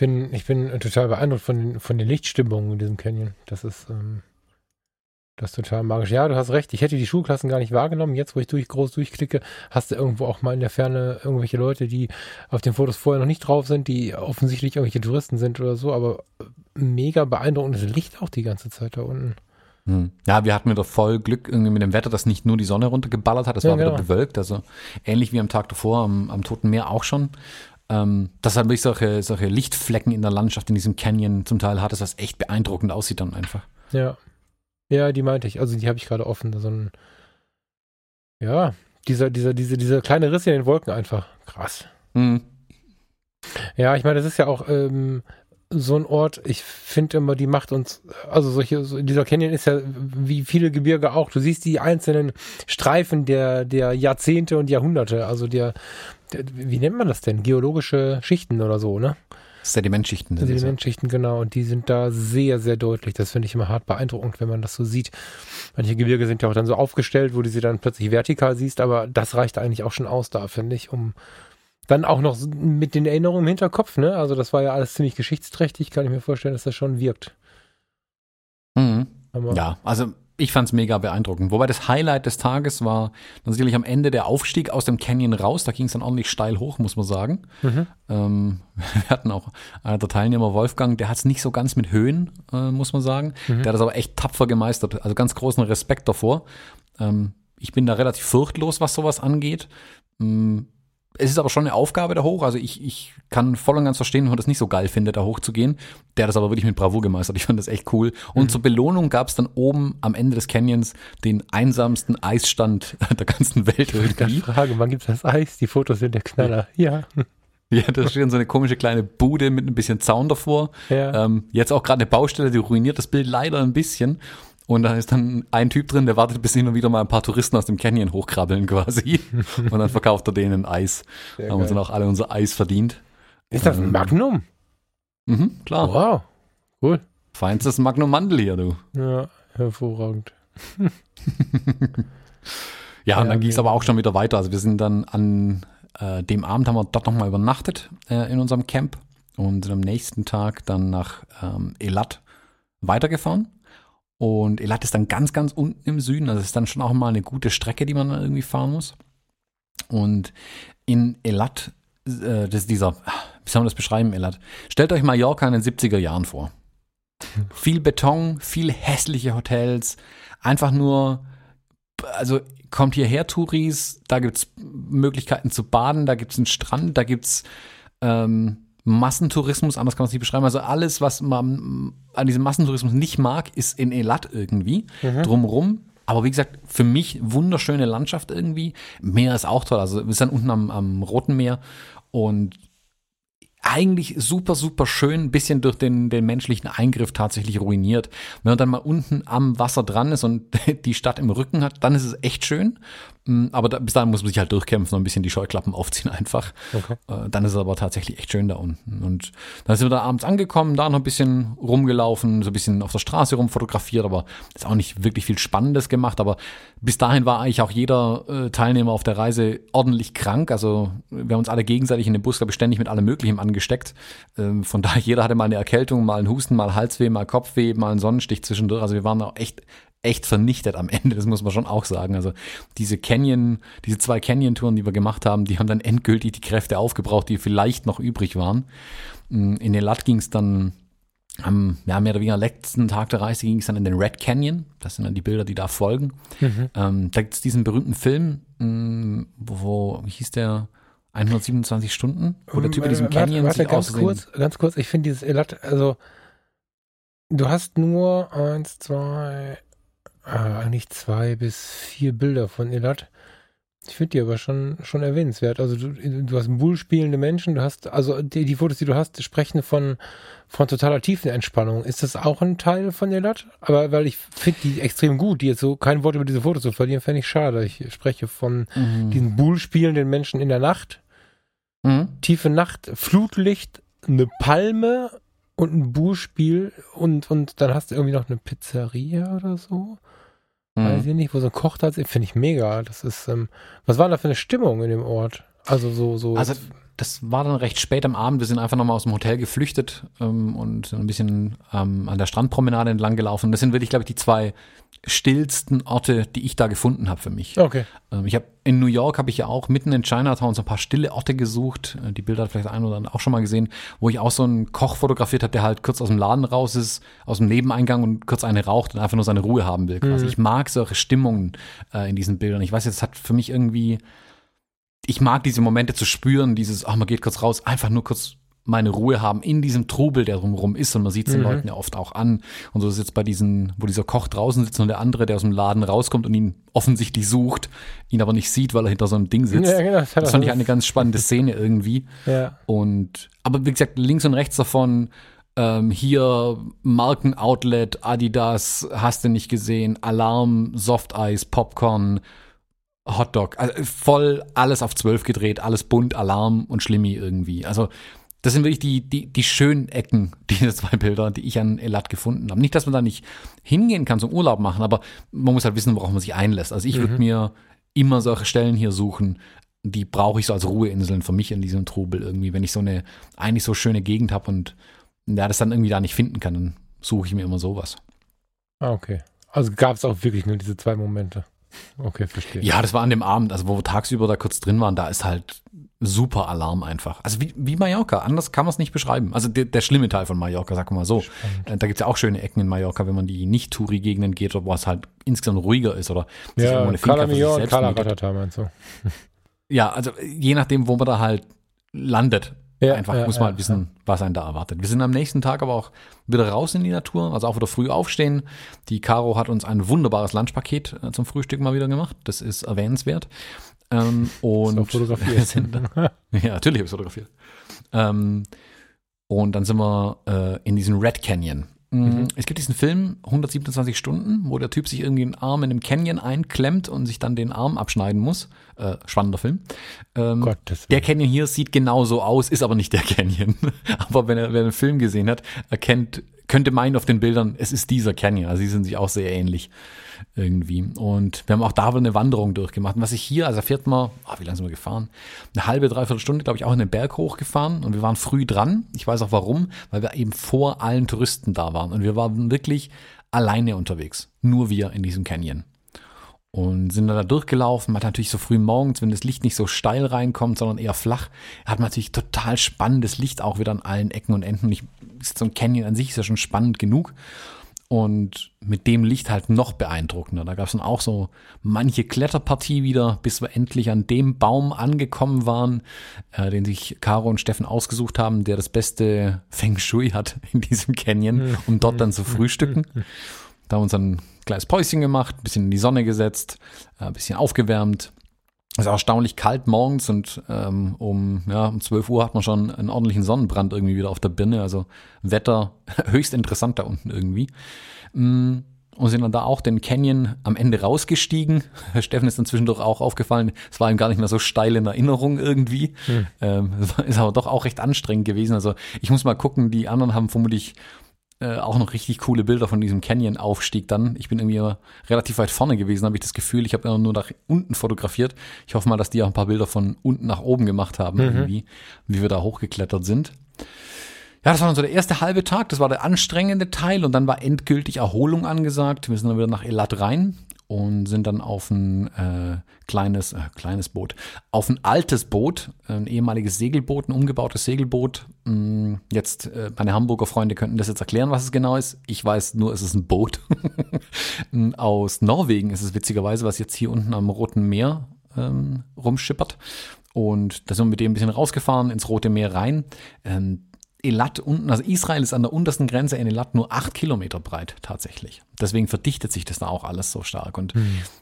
Bin, ich bin total beeindruckt von, den- von den Lichtstimmungen in diesem Canyon. Das ist, ähm, das ist total magisch. Ja, du hast recht. Ich hätte die Schulklassen gar nicht wahrgenommen. Jetzt, wo ich durch, groß durchklicke, hast du irgendwo auch mal in der Ferne irgendwelche Leute, die auf den Fotos vorher noch nicht drauf sind, die offensichtlich irgendwelche Touristen sind oder so. Aber mega beeindruckendes Licht auch die ganze Zeit da unten. Hm. Ja, wir hatten wieder voll Glück irgendwie mit dem Wetter, dass nicht nur die Sonne runtergeballert hat, es Ja, war wieder genau. bewölkt, also ähnlich wie am Tag davor am, am Toten Meer auch schon. Ähm, dass halt wirklich solche, solche Lichtflecken in der Landschaft in diesem Canyon zum Teil hat, was echt beeindruckend aussieht dann einfach. Ja. Ja, die meinte ich. Also die habe ich gerade offen. So ein, ja, dieser, dieser, diese, dieser kleine Riss in den Wolken einfach. Krass. Hm. Ja, ich meine, das ist ja auch ähm, so ein Ort, ich finde immer, die macht uns, also solche, so, dieser Canyon ist ja wie viele Gebirge auch. Du siehst die einzelnen Streifen der, der Jahrzehnte und Jahrhunderte. Also der, der, wie nennt man das denn? Geologische Schichten oder so, ne? Sedimentschichten. Sedimentschichten, genau. Und die sind da sehr, sehr deutlich. Das finde ich immer hart beeindruckend, wenn man das so sieht. Manche Gebirge sind ja auch dann so aufgestellt, wo du sie dann plötzlich vertikal siehst, aber das reicht eigentlich auch schon aus da, finde ich, um dann auch noch mit den Erinnerungen im Hinterkopf, ne? Also das war ja alles ziemlich geschichtsträchtig, kann ich mir vorstellen, dass das schon wirkt. Mhm. Ja, also ich fand's mega beeindruckend. Wobei das Highlight des Tages war dann sicherlich am Ende der Aufstieg aus dem Canyon raus. Da ging's dann ordentlich steil hoch, muss man sagen. Mhm. Ähm, wir hatten auch einer der Teilnehmer, Wolfgang, der hat's nicht so ganz mit Höhen, äh, muss man sagen. Der hat das aber echt tapfer gemeistert. Also ganz großen Respekt davor. Ähm, ich bin da relativ furchtlos, was sowas angeht. Ähm, es ist aber schon eine Aufgabe da hoch. Also ich, ich kann voll und ganz verstehen, wenn man das nicht so geil findet, da hochzugehen. Der hat das aber wirklich mit Bravour gemeistert. Ich fand das echt cool. Und zur Belohnung gab's dann oben am Ende des Canyons den einsamsten Eisstand der ganzen Welt Dann irgendwie. Frage, wann gibt das Eis? Die Fotos sind der Knaller. Ja. Ja, da steht so eine komische kleine Bude mit ein bisschen Zaun davor. Ja. Ähm, jetzt auch gerade eine Baustelle, die ruiniert das Bild leider ein bisschen. Und da ist dann ein Typ drin, der wartet, bis hin und wieder mal ein paar Touristen aus dem Canyon hochkrabbeln quasi. und dann verkauft er denen Eis. Sehr haben wir uns geil. dann auch alle unser Eis verdient. Ist das ein Magnum? Mhm, klar. Wow. Cool. Feinstes Magnum Mandel hier, du. Ja, hervorragend. Ja, und Ja, dann ging es aber auch schon wieder weiter. Also wir sind dann an äh, dem Abend haben wir dort nochmal übernachtet äh, in unserem Camp und sind am nächsten Tag dann nach ähm, Elat weitergefahren. Und Elat ist dann ganz, ganz unten im Süden. Also es ist dann schon auch mal eine gute Strecke, die man dann irgendwie fahren muss. Und in Elat, äh, das ist dieser, wie soll man das beschreiben, Elat? Stellt euch Mallorca in den 70er Jahren vor. Viel Beton, viel hässliche Hotels, einfach nur, also kommt hierher Touris, da gibt's Möglichkeiten zu baden, da gibt's einen Strand, da gibt's ähm, Massentourismus, anders kann man es nicht beschreiben. Also alles, was man an diesem Massentourismus nicht mag, ist in Elat irgendwie drumrum. Aber wie gesagt, für mich wunderschöne Landschaft irgendwie. Meer ist auch toll. Also wir sind unten am, am Roten Meer und eigentlich super, super schön, ein bisschen durch den, den menschlichen Eingriff tatsächlich ruiniert. Wenn man dann mal unten am Wasser dran ist und die Stadt im Rücken hat, dann ist es echt schön. Mm, Aber da, bis dahin muss man sich halt durchkämpfen und ein bisschen die Scheuklappen aufziehen einfach. Okay. Äh, Dann ist es aber tatsächlich echt schön da unten. Und dann sind wir da abends angekommen, da noch ein bisschen rumgelaufen, so ein bisschen auf der Straße rumfotografiert, aber ist auch nicht wirklich viel Spannendes gemacht. Aber bis dahin war eigentlich auch jeder äh, Teilnehmer auf der Reise ordentlich krank. Also wir haben uns alle gegenseitig in den Bus, glaube ich, ständig mit allem Möglichen angesteckt. Ähm, von daher, jeder hatte mal eine Erkältung, mal einen Husten, mal Halsweh, mal Kopfweh, mal einen Sonnenstich zwischendurch. Also wir waren auch echt echt vernichtet am Ende, das muss man schon auch sagen. Also diese Canyon, diese zwei Canyon-Touren, die wir gemacht haben, die haben dann endgültig die Kräfte aufgebraucht, die vielleicht noch übrig waren. Mm, In den Lat ging es dann am ja, mehr oder weniger letzten Tag der Reise ging es dann in den Red Canyon. Das sind dann die Bilder, die da folgen. Ähm, da gibt es diesen berühmten Film, mh, wo, wo, wie hieß der? 127 Stunden, wo der Typ in diesem Ähm, Warte, Canyon warte, sich ganz aussehen- kurz, ganz kurz, ich finde dieses Elat, also du hast nur eins, zwei, äh, eigentlich zwei bis vier Bilder von Elat. Ich finde die aber schon, schon erwähnenswert. Also du, du hast Bull spielende Menschen, du hast, also die, die Fotos, die du hast, sprechen von, von totaler Tiefenentspannung. Ist das auch ein Teil von Elat? Aber weil ich finde die extrem gut, die jetzt so kein Wort über diese Fotos zu verlieren, fände ich schade. Ich spreche von Mhm. diesen Bull spielenden Menschen in der Nacht Mhm. tiefe Nacht, Flutlicht, eine Palme und ein Buchspiel und, und dann hast du irgendwie noch eine Pizzeria oder so. Weiß Mhm. ich nicht, wo so ein Koch da ist. Finde ich mega. Das ist, ähm, was war da für eine Stimmung in dem Ort? Also so, so. Also das war dann recht spät am Abend. Wir sind einfach nochmal aus dem Hotel geflüchtet ähm, und sind ein bisschen ähm, an der Strandpromenade entlang gelaufen. Das sind wirklich, glaube ich, die zwei stillsten Orte, die ich da gefunden habe für mich. okay. Ähm, ich habe in New York habe ich ja auch mitten in Chinatown so ein paar stille Orte gesucht. Äh, Die Bilder hat vielleicht ein oder andere auch schon mal gesehen, wo ich auch so einen Koch fotografiert habe, der halt kurz aus dem Laden raus ist, aus dem Nebeneingang und kurz eine raucht und einfach nur seine Ruhe haben will. Quasi. Ich mag solche Stimmungen äh, in diesen Bildern. Ich weiß jetzt, es hat für mich irgendwie, ich mag diese Momente zu spüren, dieses, ach, man geht kurz raus, einfach nur kurz meine Ruhe haben in diesem Trubel, der drumherum ist. Und man sieht es den Leuten ja oft auch an. Und so ist es jetzt bei diesen, wo dieser Koch draußen sitzt und der andere, der aus dem Laden rauskommt und ihn offensichtlich sucht, ihn aber nicht sieht, weil er hinter so einem Ding sitzt. Ja, genau, das fand ich eine ganz spannende Szene irgendwie. Ja. Und, aber wie gesagt, links und rechts davon, ähm, hier Markenoutlet, Adidas, hast du nicht gesehen, Alarm, Softeis, Popcorn, Hotdog, also voll alles auf zwölf gedreht, alles bunt, Alarm und Schlimmi irgendwie. Also das sind wirklich die, die, die schönen Ecken, diese zwei Bilder, die ich an Elat gefunden habe. Nicht, dass man da nicht hingehen kann zum Urlaub machen, aber man muss halt wissen, worauf man sich einlässt. Also ich würde mir immer solche Stellen hier suchen, die brauche ich so als Ruheinseln für mich in diesem Trubel irgendwie. Wenn ich so eine eigentlich so schöne Gegend habe und ja, das dann irgendwie da nicht finden kann, dann suche ich mir immer sowas. Ah, okay. Also gab es auch wirklich nur diese zwei Momente. Okay, verstehe. Ja, das war an dem Abend, also wo wir tagsüber da kurz drin waren, da ist halt super Alarm einfach. Also wie, wie Mallorca, anders kann man es nicht beschreiben. Also der, der schlimme Teil von Mallorca, sagen wir mal so. Äh, Da gibt's ja auch schöne Ecken in Mallorca, wenn man die nicht Touri-Gegenden geht, wo es halt insgesamt ruhiger ist oder sich Ja, eine Finca für sich selbst meinst du? Ja, also je nachdem, wo man da halt landet. Ja, Einfach ja, muss man ja, wissen, was einen da erwartet. Wir sind am nächsten Tag aber auch wieder raus in die Natur, also auch wieder früh aufstehen. Die Caro hat uns ein wunderbares Lunchpaket äh, zum Frühstück mal wieder gemacht. Das ist erwähnenswert. Ähm, und So fotografiert. sind, ja, natürlich habe ich fotografiert. Ähm, und dann sind wir äh, in diesem Red Canyon. Mhm. Es gibt diesen Film 127 Stunden, wo der Typ sich irgendwie einen Arm in einem Canyon einklemmt und sich dann den Arm abschneiden muss. Äh, spannender Film. Ähm, Gottes der Canyon hier sieht genauso aus, ist aber nicht der Canyon. aber wenn er, wenn er einen Film gesehen hat, erkennt, könnte meinen auf den Bildern, es ist dieser Canyon. Also sie sind sich auch sehr ähnlich irgendwie. Und wir haben auch da wieder eine Wanderung durchgemacht. Und was ich hier, also fährt man, ah, wie lange sind wir gefahren? Eine halbe, dreiviertel Stunde, glaube ich, auch in den Berg hochgefahren. Und wir waren früh dran. Ich weiß auch warum, weil wir eben vor allen Touristen da waren. Und wir waren wirklich alleine unterwegs. Nur wir in diesem Canyon. Und sind dann da durchgelaufen. Man hat natürlich so früh morgens, wenn das Licht nicht so steil reinkommt, sondern eher flach, hat man natürlich total spannendes Licht auch wieder an allen Ecken und Enden. Ich, so ein Canyon an sich ist ja schon spannend genug und mit dem Licht halt noch beeindruckender. Da gab es dann auch so manche Kletterpartie wieder, bis wir endlich an dem Baum angekommen waren, äh, den sich Caro und Steffen ausgesucht haben, der das beste Feng Shui hat in diesem Canyon, um dort dann zu frühstücken. Da haben wir uns dann ein kleines Päuschen gemacht, ein bisschen in die Sonne gesetzt, äh, ein bisschen aufgewärmt. Es ist erstaunlich kalt morgens und ähm, um, ja, um 12 Uhr hat man schon einen ordentlichen Sonnenbrand irgendwie wieder auf der Birne. Also Wetter höchst interessant da unten irgendwie. Mm, Und sind dann da auch den Canyon am Ende rausgestiegen. Steffen ist dann zwischendurch auch aufgefallen, es war ihm gar nicht mehr so steil in Erinnerung irgendwie. Ähm, es war- ist aber doch auch recht anstrengend gewesen. Also ich muss mal gucken, die anderen haben vermutlich äh, auch noch richtig coole Bilder von diesem Canyon-Aufstieg dann. Ich bin irgendwie relativ weit vorne gewesen, habe ich das Gefühl. Ich habe immer nur nach unten fotografiert. Ich hoffe mal, dass die auch ein paar Bilder von unten nach oben gemacht haben, irgendwie, wie wir da hochgeklettert sind. Ja, das war dann so der erste halbe Tag. Das war der anstrengende Teil und dann war endgültig Erholung angesagt. Wir sind dann wieder nach Elat rein und sind dann auf ein äh, kleines, äh, kleines Boot, auf ein altes Boot, ein ehemaliges Segelboot, ein umgebautes Segelboot. Mm, Jetzt, äh, meine Hamburger Freunde könnten das jetzt erklären, was es genau ist. Ich weiß nur, es ist ein Boot. Aus Norwegen ist es witzigerweise, was jetzt hier unten am Roten Meer ähm, rumschippert. Und da sind wir mit dem ein bisschen rausgefahren ins Rote Meer rein. Ähm, Elat unten, also Israel ist an der untersten Grenze in Elat nur acht Kilometer breit tatsächlich. Deswegen verdichtet sich das da auch alles so stark. Und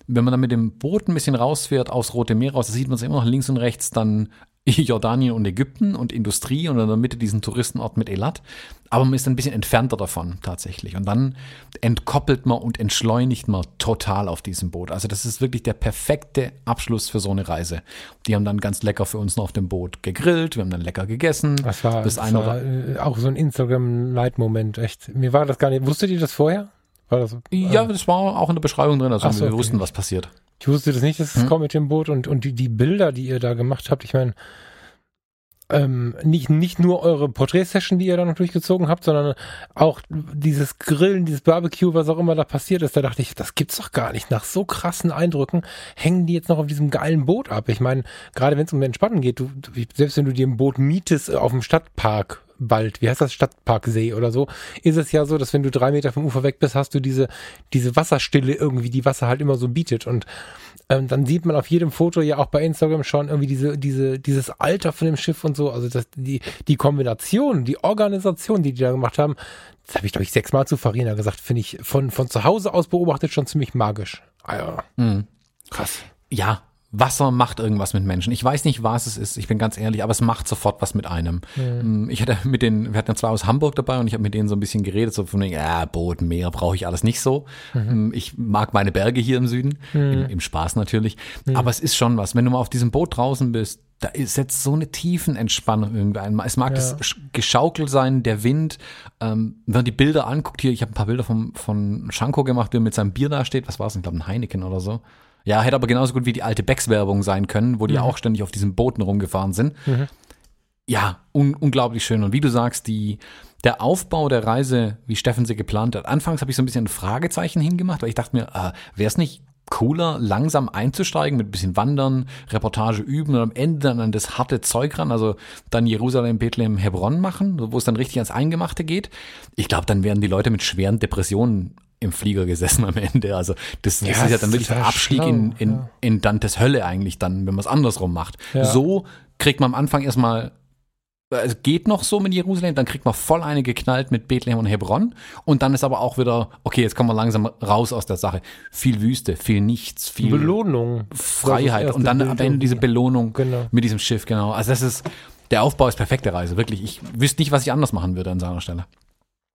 wenn man dann mit dem Boot ein bisschen rausfährt aus Rote Meer raus, da sieht man es immer noch links und rechts dann Jordanien und Ägypten und Industrie und in der Mitte diesen Touristenort mit Elat. Aber man ist ein bisschen entfernter davon tatsächlich. Und dann entkoppelt man und entschleunigt man total auf diesem Boot. Also das ist wirklich der perfekte Abschluss für so eine Reise. Die haben dann ganz lecker für uns noch auf dem Boot gegrillt, wir haben dann lecker gegessen. Das war, das das war äh, auch so ein Instagram-Light-Moment, echt. Mir war das gar nicht. Wusstet ihr das vorher? War das, Ja, äh, das war auch in der Beschreibung drin. Also so, wir okay. wussten, was passiert. Ich wusste das nicht, dass es Hm. kommt mit dem Boot und, und die, die Bilder, die ihr da gemacht habt. Ich meine, ähm, nicht, nicht nur eure Porträtsession, die ihr da noch durchgezogen habt, sondern auch dieses Grillen, dieses Barbecue, was auch immer da passiert ist. Da dachte ich, das gibt's doch gar nicht. Nach so krassen Eindrücken hängen die jetzt noch auf diesem geilen Boot ab. Ich meine, gerade wenn es um Entspannen geht, du, selbst wenn du dir ein Boot mietest äh, auf dem Stadtpark, Wald, wie heißt das, Stadtparksee oder so, ist es ja so, dass wenn du drei Meter vom Ufer weg bist, hast du diese, diese Wasserstille irgendwie, die Wasser halt immer so bietet. Und ähm, dann sieht man auf jedem Foto ja auch bei Instagram schon irgendwie diese, diese, dieses Alter von dem Schiff und so. Also das, die, die Kombination, die Organisation, die die da gemacht haben, das habe ich, glaube ich, sechsmal zu Farina gesagt, finde ich von, von zu Hause aus beobachtet schon ziemlich magisch. Ah, ja. Krass. Ja, Wasser macht irgendwas mit Menschen. Ich weiß nicht, was es ist, ich bin ganz ehrlich, aber es macht sofort was mit einem. Mm, Ich hatte mit den, wir hatten ja zwei aus Hamburg dabei und ich habe mit denen so ein bisschen geredet, so von wegen, ja, Boot, Meer brauche ich alles nicht so. Mm, Ich mag meine Berge hier im Süden, im, im Spaß natürlich. Aber es ist schon was. Wenn du mal auf diesem Boot draußen bist, da ist jetzt so eine Tiefenentspannung irgendwie ein. Es mag das Sch- Geschaukel sein, der Wind. Ähm, wenn man die Bilder anguckt, hier, ich habe ein paar Bilder vom, von Schanko gemacht, wie er mit seinem Bier da steht. Was war es? Ich glaube, ein Heineken oder so. Ja, hätte aber genauso gut wie die alte Becks-Werbung sein können, wo die auch ständig auf diesen Booten rumgefahren sind. Ja, un unglaublich schön. Und wie du sagst, die, der Aufbau der Reise, wie Steffen sie geplant hat, anfangs habe ich so ein bisschen ein Fragezeichen hingemacht, weil ich dachte mir, äh, wäre es nicht cooler, langsam einzusteigen, mit ein bisschen Wandern, Reportage üben und am Ende dann an das harte Zeug ran, also dann Jerusalem, Bethlehem, Hebron machen, wo es dann richtig ans Eingemachte geht. Ich glaube, dann wären die Leute mit schweren Depressionen im Flieger gesessen am Ende. Also das, das Ja, ist ja dann wirklich der Abstieg schlau, in, in, ja. in Dantes Hölle eigentlich dann, wenn man es andersrum macht. Ja. So kriegt man am Anfang erstmal es geht noch so mit Jerusalem, dann kriegt man voll eine geknallt mit Bethlehem und Hebron und dann ist aber auch wieder, okay, jetzt kommen wir langsam raus aus der Sache. Viel Wüste, viel Nichts, viel Belohnung. Freiheit und dann am Ende diese Belohnung Genau. mit diesem Schiff, genau. Also das ist, der Aufbau ist perfekte Reise, wirklich. Ich wüsste nicht, was ich anders machen würde an seiner Stelle.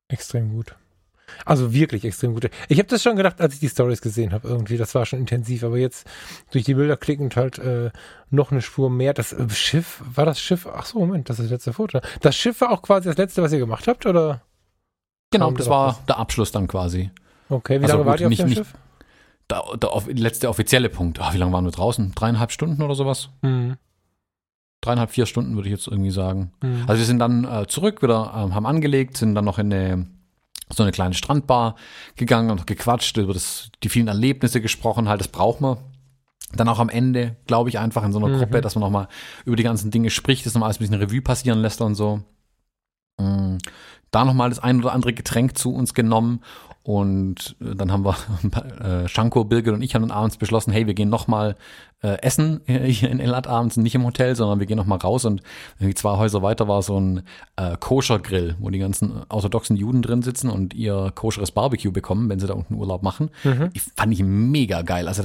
Extrem gut. Also wirklich extrem gut. Ich habe das schon gedacht, als ich die Stories gesehen habe, irgendwie. Das war schon intensiv, aber jetzt durch die Bilder klickend halt äh, noch eine Spur mehr. Das äh, Schiff, war das Schiff? Ach so, Moment, das ist das letzte Foto. Das Schiff war auch quasi das letzte, was ihr gemacht habt, oder? Genau, das da war was? der Abschluss dann quasi. Okay, wie Also lange wart ihr auf nicht- dem Schiff? Der, der off- letzte offizielle Punkt. Ah, wie lange waren wir draußen? Dreieinhalb Stunden oder sowas? Mhm. Dreieinhalb, vier Stunden würde ich jetzt irgendwie sagen. Mhm. Also wir sind dann äh, zurück, wieder ähm, haben angelegt, sind dann noch in eine, so eine kleine Strandbar gegangen und gequatscht, über das, die vielen Erlebnisse gesprochen, halt, das braucht man. Dann auch am Ende, glaube ich, einfach in so einer Mhm. Gruppe, dass man nochmal über die ganzen Dinge spricht, das nochmal alles ein bisschen Revue passieren lässt und so. Mm, Da nochmal das ein oder andere Getränk zu uns genommen und äh, dann haben wir, äh, Shanko, Birgit und ich haben dann abends beschlossen, hey, wir gehen nochmal äh, essen hier in Elat abends, nicht im Hotel, sondern wir gehen nochmal raus und irgendwie zwei Häuser weiter war so ein äh, Koscher-Grill, wo die ganzen orthodoxen Juden drin sitzen und ihr koscheres Barbecue bekommen, wenn sie da unten Urlaub machen. Mhm. Ich fand ich mega geil. Also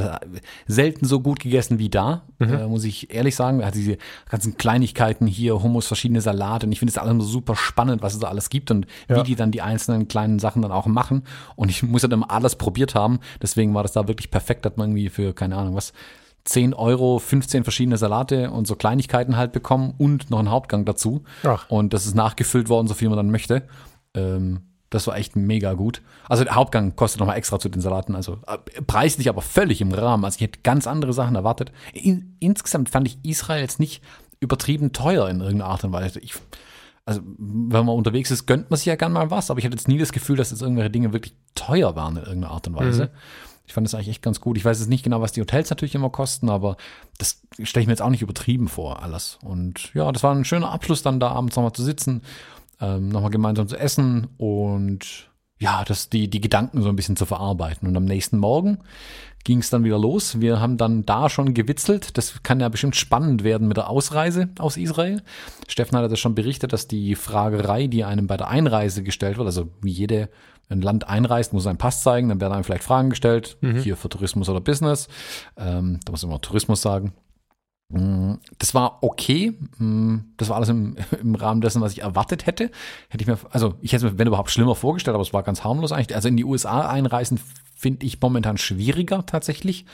selten so gut gegessen wie da, äh, muss ich ehrlich sagen. Hat diese ganzen Kleinigkeiten hier, Hummus, verschiedene Salate und ich finde es alles immer super spannend, was es da alles gibt und Ja. wie die dann die einzelnen kleinen Sachen dann auch machen. Und ich muss ja dann alles probiert haben. Deswegen war das da wirklich perfekt, dass man irgendwie für, keine Ahnung, was, 10 Euro, 15 verschiedene Salate und so Kleinigkeiten halt bekommen und noch einen Hauptgang dazu. Ach. Und das ist nachgefüllt worden, so viel man dann möchte. Ähm, das war echt mega gut. Also der Hauptgang kostet nochmal extra zu den Salaten. Also äh, preislich aber völlig im Rahmen. Also ich hätte ganz andere Sachen erwartet. In, insgesamt fand ich Israel jetzt nicht übertrieben teuer in irgendeiner Art und Weise. Ich, also wenn man unterwegs ist, gönnt man sich ja gern mal was, aber ich hatte jetzt nie das Gefühl, dass jetzt irgendwelche Dinge wirklich teuer waren in irgendeiner Art und Weise. Ich fand das eigentlich echt ganz gut. Ich weiß jetzt nicht genau, was die Hotels natürlich immer kosten, aber das stelle ich mir jetzt auch nicht übertrieben vor, alles. Und ja, das war ein schöner Abschluss, dann da abends nochmal zu sitzen, ähm, nochmal gemeinsam zu essen und ja, das, die, die Gedanken so ein bisschen zu verarbeiten. Und am nächsten Morgen ging es dann wieder los. Wir haben dann da schon gewitzelt. Das kann ja bestimmt spannend werden mit der Ausreise aus Israel. Steffen hat das schon berichtet, dass die Fragerei, die einem bei der Einreise gestellt wird, also wie jede ein Land einreist, muss einen Pass zeigen, dann werden einem vielleicht Fragen gestellt, hier für Tourismus oder Business. Ähm, da muss man immer Tourismus sagen. Mm, Das war okay. Mm, Das war alles im, im Rahmen dessen, was ich erwartet hätte. Hätte ich mir, also ich hätte es mir, wenn überhaupt, schlimmer vorgestellt, aber es war ganz harmlos eigentlich. Also in die USA einreisen finde ich momentan schwieriger tatsächlich.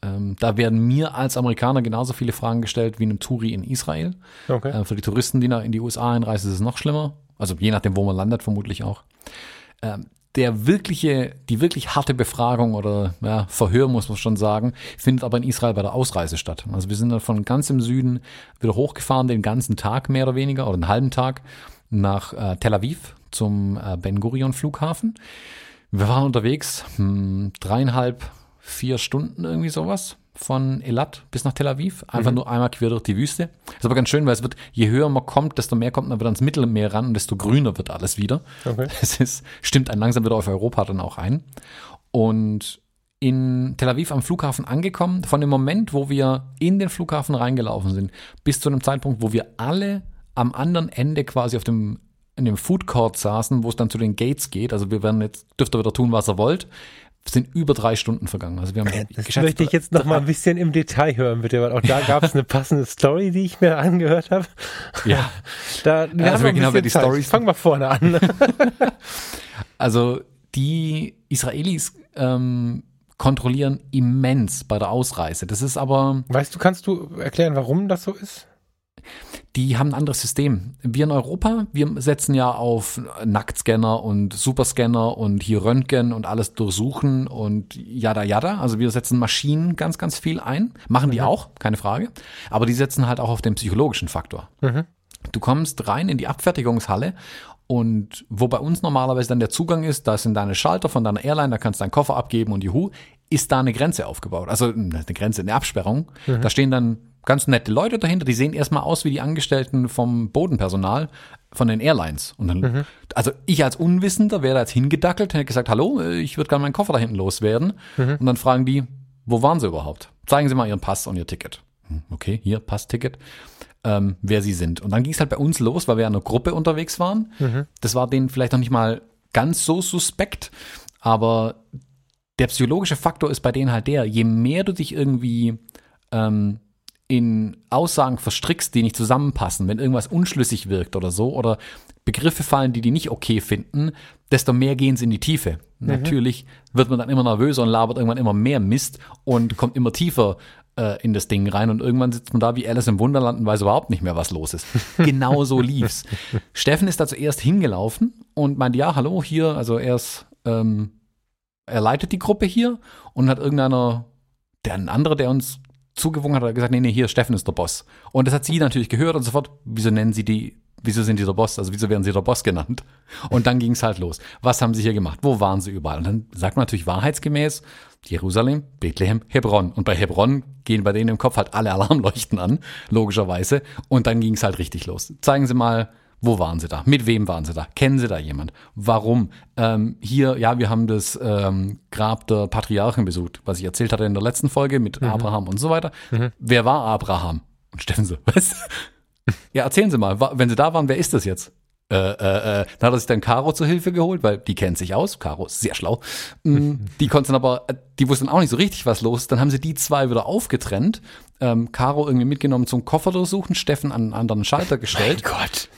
Ähm, da werden mir als Amerikaner genauso viele Fragen gestellt wie einem Touri in Israel. Okay. Äh, für die Touristen, die in die USA einreisen, ist es noch schlimmer. Also je nachdem, wo man landet, vermutlich auch. Ähm, der wirkliche, die wirklich harte Befragung oder ja, Verhör, muss man schon sagen, findet aber in Israel bei der Ausreise statt. Also wir sind dann von ganz im Süden wieder hochgefahren, den ganzen Tag mehr oder weniger, oder einen halben Tag, nach äh, Tel Aviv zum äh, Ben Gurion Flughafen. Wir waren unterwegs hm, dreieinhalb, vier Stunden irgendwie sowas von Elat bis nach Tel Aviv. Einfach nur einmal quer durch die Wüste. Ist aber ganz schön, weil es wird, je höher man kommt, desto mehr kommt man wieder ans Mittelmeer ran und desto grüner wird alles wieder. Okay. Es ist, stimmt einen langsam wieder auf Europa dann auch ein. Und in Tel Aviv am Flughafen angekommen, von dem Moment, wo wir in den Flughafen reingelaufen sind, bis zu dem Zeitpunkt, wo wir alle am anderen Ende quasi auf dem in dem Food Court saßen, wo es dann zu den Gates geht. Also wir werden jetzt, dürft ihr wieder tun, was ihr wollt. Sind über drei Stunden vergangen. Also wir haben Das geschätzt- möchte ich jetzt noch mal ein bisschen im Detail hören, bitte, weil auch da gab es eine passende Story, die ich mir angehört habe. Ja, Da, wir Also haben wer bisschen die Zeit. Storys- Fang mal vorne an. also die Israelis ähm, kontrollieren immens bei der Ausreise. Das ist aber, Weißt du, kannst du erklären, warum das so ist? Die haben ein anderes System. Wir in Europa, wir setzen ja auf Nacktscanner und Superscanner und hier Röntgen und alles durchsuchen und jada jada. Also wir setzen Maschinen ganz, ganz viel ein. Machen die auch, keine Frage. Aber die setzen halt auch auf den psychologischen Faktor. Mhm. Du kommst rein in die Abfertigungshalle und wo bei uns normalerweise dann der Zugang ist, da sind deine Schalter von deiner Airline, da kannst du deinen Koffer abgeben und juhu, ist da eine Grenze aufgebaut. Also eine Grenze, eine Absperrung. Da stehen dann ganz nette Leute dahinter, die sehen erstmal aus wie die Angestellten vom Bodenpersonal von den Airlines. Und dann, also ich als Unwissender wäre da jetzt hingedackelt, hätte gesagt, hallo, ich würde gerne meinen Koffer da hinten loswerden. Und dann fragen die, wo waren sie überhaupt? Zeigen Sie mal Ihren Pass und Ihr Ticket. Hm, Okay, hier, Passticket. ähm, wer sie sind. Und dann ging es halt bei uns los, weil wir in einer Gruppe unterwegs waren. Mhm. Das war denen vielleicht noch nicht mal ganz so suspekt, aber der psychologische Faktor ist bei denen halt der, je mehr du dich irgendwie ähm, in Aussagen verstrickst, die nicht zusammenpassen, wenn irgendwas unschlüssig wirkt oder so, oder Begriffe fallen, die die nicht okay finden, desto mehr gehen sie in die Tiefe. Mhm. Natürlich wird man dann immer nervöser und labert irgendwann immer mehr Mist und kommt immer tiefer äh, in das Ding rein und irgendwann sitzt man da wie Alice im Wunderland und weiß überhaupt nicht mehr, was los ist. genau so lief's. Steffen ist da zuerst hingelaufen und meinte, ja, hallo, hier, also er ist, ähm, er leitet die Gruppe hier und hat irgendeiner, der ein anderer, der uns zugewungen hat, hat gesagt, nee, nee, hier, Steffen ist der Boss. Und das hat sie natürlich gehört und sofort, wieso nennen sie die wieso sind die der Boss? Also wieso werden sie der Boss genannt? Und dann ging es halt los. Was haben sie hier gemacht? Wo waren sie überall? Und dann sagt man natürlich wahrheitsgemäß Jerusalem, Bethlehem, Hebron. Und bei Hebron gehen bei denen im Kopf halt alle Alarmleuchten an, logischerweise. Und dann ging es halt richtig los. Zeigen Sie mal, wo waren Sie da? Mit wem waren Sie da? Kennen Sie da jemand? Warum? Ähm, hier, ja, wir haben das ähm, Grab der Patriarchen besucht, was ich erzählt hatte in der letzten Folge mit mhm. Abraham und so weiter. Mhm. Wer war Abraham? Und Steffen so, was? Ja, erzählen Sie mal, wenn Sie da waren, wer ist das jetzt? Äh, äh, äh, dann hat er sich dann Caro zur Hilfe geholt, weil die kennt sich aus. Caro ist sehr schlau. Mm, die konnten aber, äh, die wussten auch nicht so richtig, was los ist. Dann haben sie die zwei wieder aufgetrennt. Ähm, Caro irgendwie mitgenommen zum Koffer durchsuchen, Steffen an einen anderen Schalter gestellt. Mein Gott.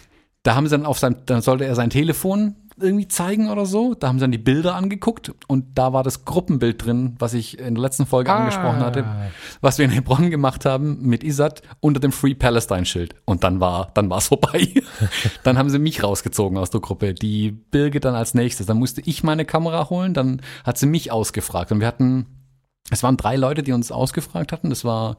Da haben sie dann auf sein, dann sollte er sein Telefon irgendwie zeigen oder so. Da haben sie dann die Bilder angeguckt und da war das Gruppenbild drin, was ich in der letzten Folge ah. angesprochen hatte, was wir in Hebron gemacht haben mit Isat unter dem Free Palestine Schild. Und dann war, dann war es vorbei. dann haben sie mich rausgezogen aus der Gruppe. Die Birgit dann als nächstes. Dann musste ich meine Kamera holen. Dann hat sie mich ausgefragt und wir hatten es waren drei Leute, die uns ausgefragt hatten. Das war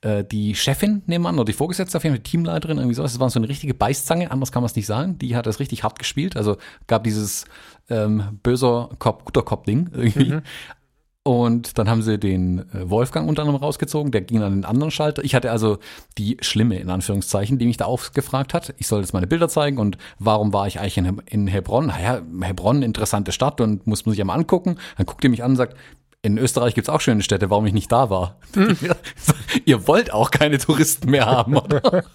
äh, die Chefin nebenan oder die Vorgesetzte auf jeden Fall, die Teamleiterin, irgendwie sowas. Das war so eine richtige Beißzange, anders kann man es nicht sagen. Die hat das richtig hart gespielt. Also gab dieses ähm, böser Kopf, guter Kopf-Ding irgendwie. Mhm. Und dann haben sie den äh, Wolfgang unter anderem rausgezogen, der ging an den anderen Schalter. Ich hatte also die Schlimme, in Anführungszeichen, die mich da aufgefragt hat. Ich soll jetzt meine Bilder zeigen und warum war ich eigentlich in, Hebron? Naja, Hebron, interessante Stadt und muss man sich einmal angucken. Dann guckt ihr mich an und sagt, in Österreich gibt's auch schöne Städte, warum ich nicht da war. Hm. Ihr wollt auch keine Touristen mehr haben, oder?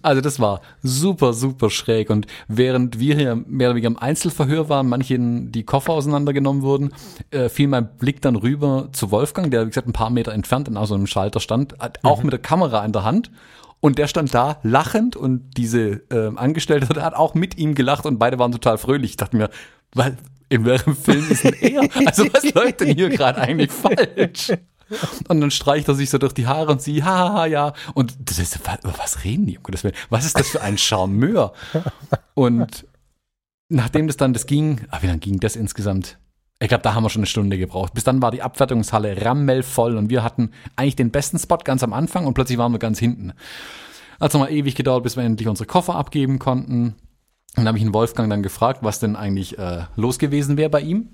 Also das war super, super schräg. Und während wir hier mehr oder weniger im Einzelverhör waren, manchen die Koffer auseinandergenommen wurden, äh, fiel mein Blick dann rüber zu Wolfgang, der wie gesagt ein paar Meter entfernt in so einem Schalter stand, auch mhm. mit der Kamera in der Hand. Und der stand da lachend und diese äh, Angestellte hat auch mit ihm gelacht und beide waren total fröhlich. Ich dachte mir, weil, in welchem Film ist denn er? Also was läuft denn hier gerade eigentlich falsch? Und dann streicht er sich so durch die Haare und sie, haha, ja. Und das ist, was reden die? Was ist das für ein Charmeur? Und nachdem das dann, das ging, ah, wie lange ging das insgesamt? Ich glaube, da haben wir schon eine Stunde gebraucht. Bis dann war die Abfertigungshalle rammelvoll und wir hatten eigentlich den besten Spot ganz am Anfang und plötzlich waren wir ganz hinten. Hat nochmal ewig gedauert, bis wir endlich unsere Koffer abgeben konnten. Dann habe ich den Wolfgang dann gefragt, was denn eigentlich äh, los gewesen wäre bei ihm.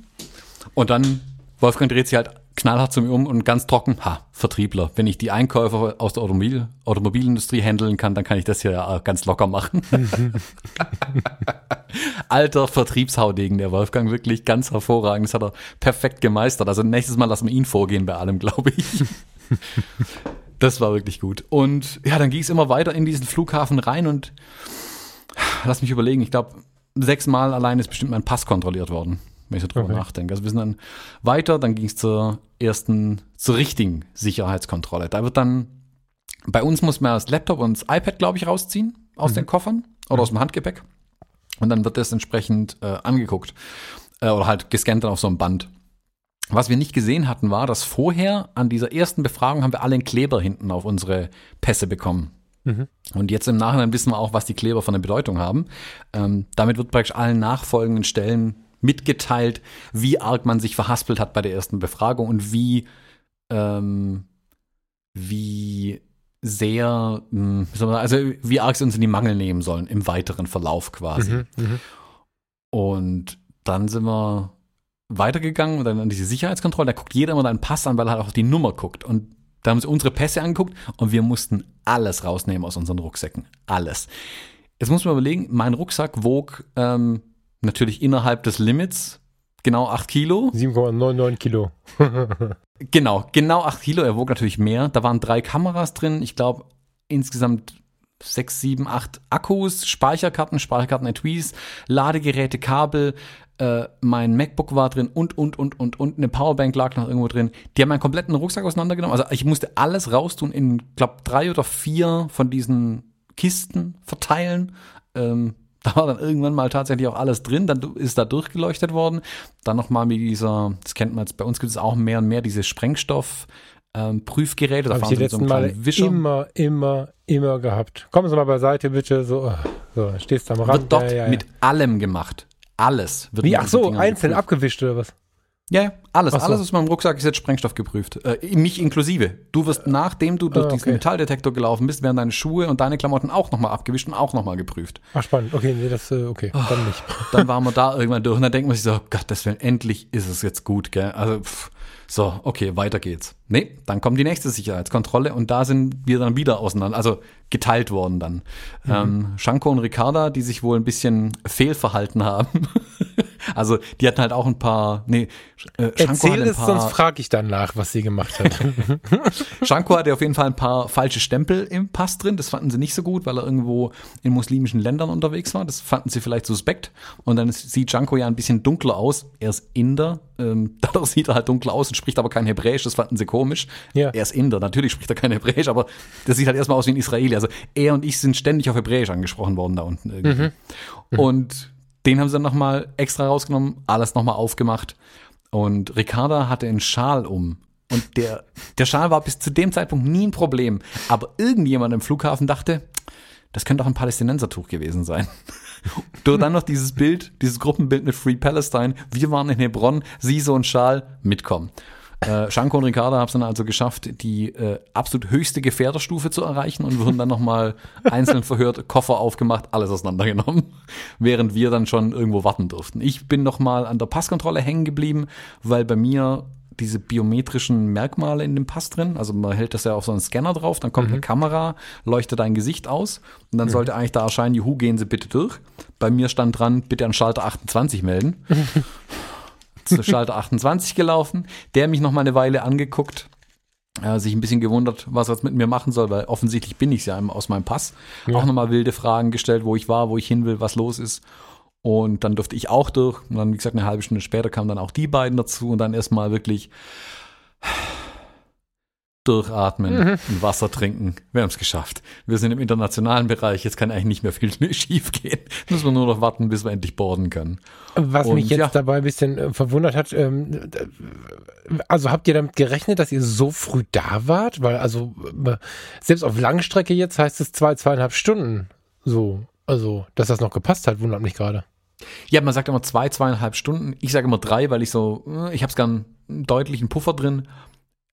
Und dann, Wolfgang dreht sich halt knallhart zu mir um und ganz trocken, ha, Vertriebler. Wenn ich die Einkäufer aus der Automobil Automobilindustrie handeln kann, dann kann ich das hier ja ganz locker machen. Alter Vertriebshaudegen, der Wolfgang, wirklich ganz hervorragend. Das hat er perfekt gemeistert. Also nächstes Mal lassen wir ihn vorgehen bei allem, glaube ich. das war wirklich gut. Und ja, dann ging es immer weiter in diesen Flughafen rein und lass mich überlegen, ich glaube, sechsmal allein ist bestimmt mein Pass kontrolliert worden, wenn ich so drüber okay. nachdenke. Also wir sind dann weiter, dann ging es zur ersten, zur richtigen Sicherheitskontrolle. Da wird dann, bei uns muss man das Laptop und das iPad, glaube ich, rausziehen aus mhm. den Koffern oder mhm. aus dem Handgepäck. Und dann wird das entsprechend äh, angeguckt äh, oder halt gescannt dann auf so einem Band. Was wir nicht gesehen hatten, war, dass vorher an dieser ersten Befragung haben wir alle einen Kleber hinten auf unsere Pässe bekommen. Mhm. Und jetzt im Nachhinein wissen wir auch, was die Kleber von der Bedeutung haben. Ähm, damit wird praktisch allen nachfolgenden Stellen mitgeteilt, wie arg man sich verhaspelt hat bei der ersten Befragung und wie, ähm, wie sehr, mh, hm, also wie arg sie uns in die Mangel nehmen sollen im weiteren Verlauf quasi. Mhm, mh. Und dann sind wir weitergegangen und dann an diese Sicherheitskontrolle. Da guckt jeder immer deinen Pass an, weil er halt auch die Nummer guckt. Und da haben sie unsere Pässe angeguckt und wir mussten alles rausnehmen aus unseren Rucksäcken. Alles. Jetzt muss man überlegen, mein Rucksack wog ähm, natürlich innerhalb des Limits genau 8 Kilo. 7,99 Kilo. genau, genau 8 Kilo. Er wog natürlich mehr. Da waren drei Kameras drin. Ich glaube, insgesamt sechs, sieben, acht Akkus, Speicherkarten, Speicherkarten Etuis, Ladegeräte, Kabel, äh, mein MacBook war drin und, und, und, und, und eine Powerbank lag noch irgendwo drin. Die haben meinen kompletten Rucksack auseinandergenommen. Also ich musste alles raustun in, glaube drei oder vier von diesen Kisten verteilen. Ähm, da war dann irgendwann mal tatsächlich auch alles drin, dann ist da durchgeleuchtet worden. Dann nochmal mit dieser, das kennt man jetzt, bei uns gibt es auch mehr und mehr diese Sprengstoff- ähm, Prüfgeräte. Da ich die letzten so Mal immer, immer, immer gehabt. Kommen Sie mal beiseite, bitte. So, so stehst du am Rand. Wird dort ja, ja, ja. mit allem gemacht. Alles wird Wie, ach so, einzeln geprüft. abgewischt oder was? Ja, ja, alles. So. Alles aus meinem Rucksack ist jetzt Sprengstoff geprüft. Äh, mich inklusive. Du wirst, nachdem du durch ah, okay. diesen Metalldetektor gelaufen bist, werden deine Schuhe und deine Klamotten auch nochmal abgewischt und auch nochmal geprüft. Ach, spannend. Okay, nee, das, äh, okay, oh, dann nicht. Dann waren wir da irgendwann durch und dann denkt man sich so, oh Gott, das will endlich ist es jetzt gut, gell? Also, pff, so, okay, weiter geht's. Nee, dann kommt die nächste Sicherheitskontrolle und da sind wir dann wieder auseinander, also geteilt worden dann. Mhm. Ähm, Shanko und Ricarda, die sich wohl ein bisschen fehlverhalten haben. also die hatten halt auch ein paar, nee, äh, Shanko Erzähl es, sonst frage ich dann nach, was sie gemacht hat. Shanko hatte auf jeden Fall ein paar falsche Stempel im Pass drin, das fanden sie nicht so gut, weil er irgendwo in muslimischen Ländern unterwegs war, das fanden sie vielleicht suspekt und dann sieht Shanko ja ein bisschen dunkler aus, er ist Inder, ähm, dadurch sieht er halt dunkler aus und spricht aber kein Hebräisch, das fanden sie komisch komisch. Ja. Er ist Inder, natürlich spricht er kein Hebräisch, aber das sieht halt erstmal aus wie ein Israeli. Also er und ich sind ständig auf Hebräisch angesprochen worden da unten irgendwie. Mhm. Mhm. Und den haben sie dann nochmal extra rausgenommen, alles nochmal aufgemacht. Und Ricarda hatte einen Schal um. Und der, der Schal war bis zu dem Zeitpunkt nie ein Problem. Aber irgendjemand im Flughafen dachte, das könnte auch ein Palästinensertuch gewesen sein. du dann noch dieses Bild, dieses Gruppenbild mit Free Palestine. Wir waren in Hebron, sie so ein Schal, mitkommen. Äh, Shanko und Ricarda haben es dann also geschafft, die äh, absolut höchste Gefährderstufe zu erreichen und wurden dann nochmal einzeln verhört, Koffer aufgemacht, alles auseinandergenommen, während wir dann schon irgendwo warten durften. Ich bin nochmal an der Passkontrolle hängen geblieben, weil bei mir diese biometrischen Merkmale in dem Pass drin. Also man hält das ja auf so einen Scanner drauf, dann kommt mhm. eine Kamera, leuchtet dein Gesicht aus und dann mhm. sollte eigentlich da erscheinen, juhu, gehen Sie bitte durch. Bei mir stand dran, bitte an Schalter 28 melden. zu Schalter 28 gelaufen, der mich noch mal eine Weile angeguckt, äh, sich ein bisschen gewundert, was er jetzt mit mir machen soll, weil offensichtlich bin ich ja aus meinem Pass. Ja. Auch nochmal wilde Fragen gestellt, wo ich war, wo ich hin will, was los ist. Und dann durfte ich auch durch. Und dann, wie gesagt, eine halbe Stunde später kamen dann auch die beiden dazu und dann erstmal wirklich durchatmen mhm. und Wasser trinken. Wir haben es geschafft. Wir sind im internationalen Bereich. Jetzt kann eigentlich nicht mehr viel schief gehen. Müssen wir nur noch warten, bis wir endlich boarden können. Was und, mich jetzt ja. dabei ein bisschen äh, verwundert hat, ähm, also habt ihr damit gerechnet, dass ihr so früh da wart? Weil also äh, selbst auf Langstrecke jetzt heißt es zwei, zweieinhalb Stunden. So, also dass das noch gepasst hat, wundert mich gerade. Ja, man sagt immer zwei, zweieinhalb Stunden. Ich sage immer drei, weil ich so, äh, ich habe es gern einen deutlichen Puffer drin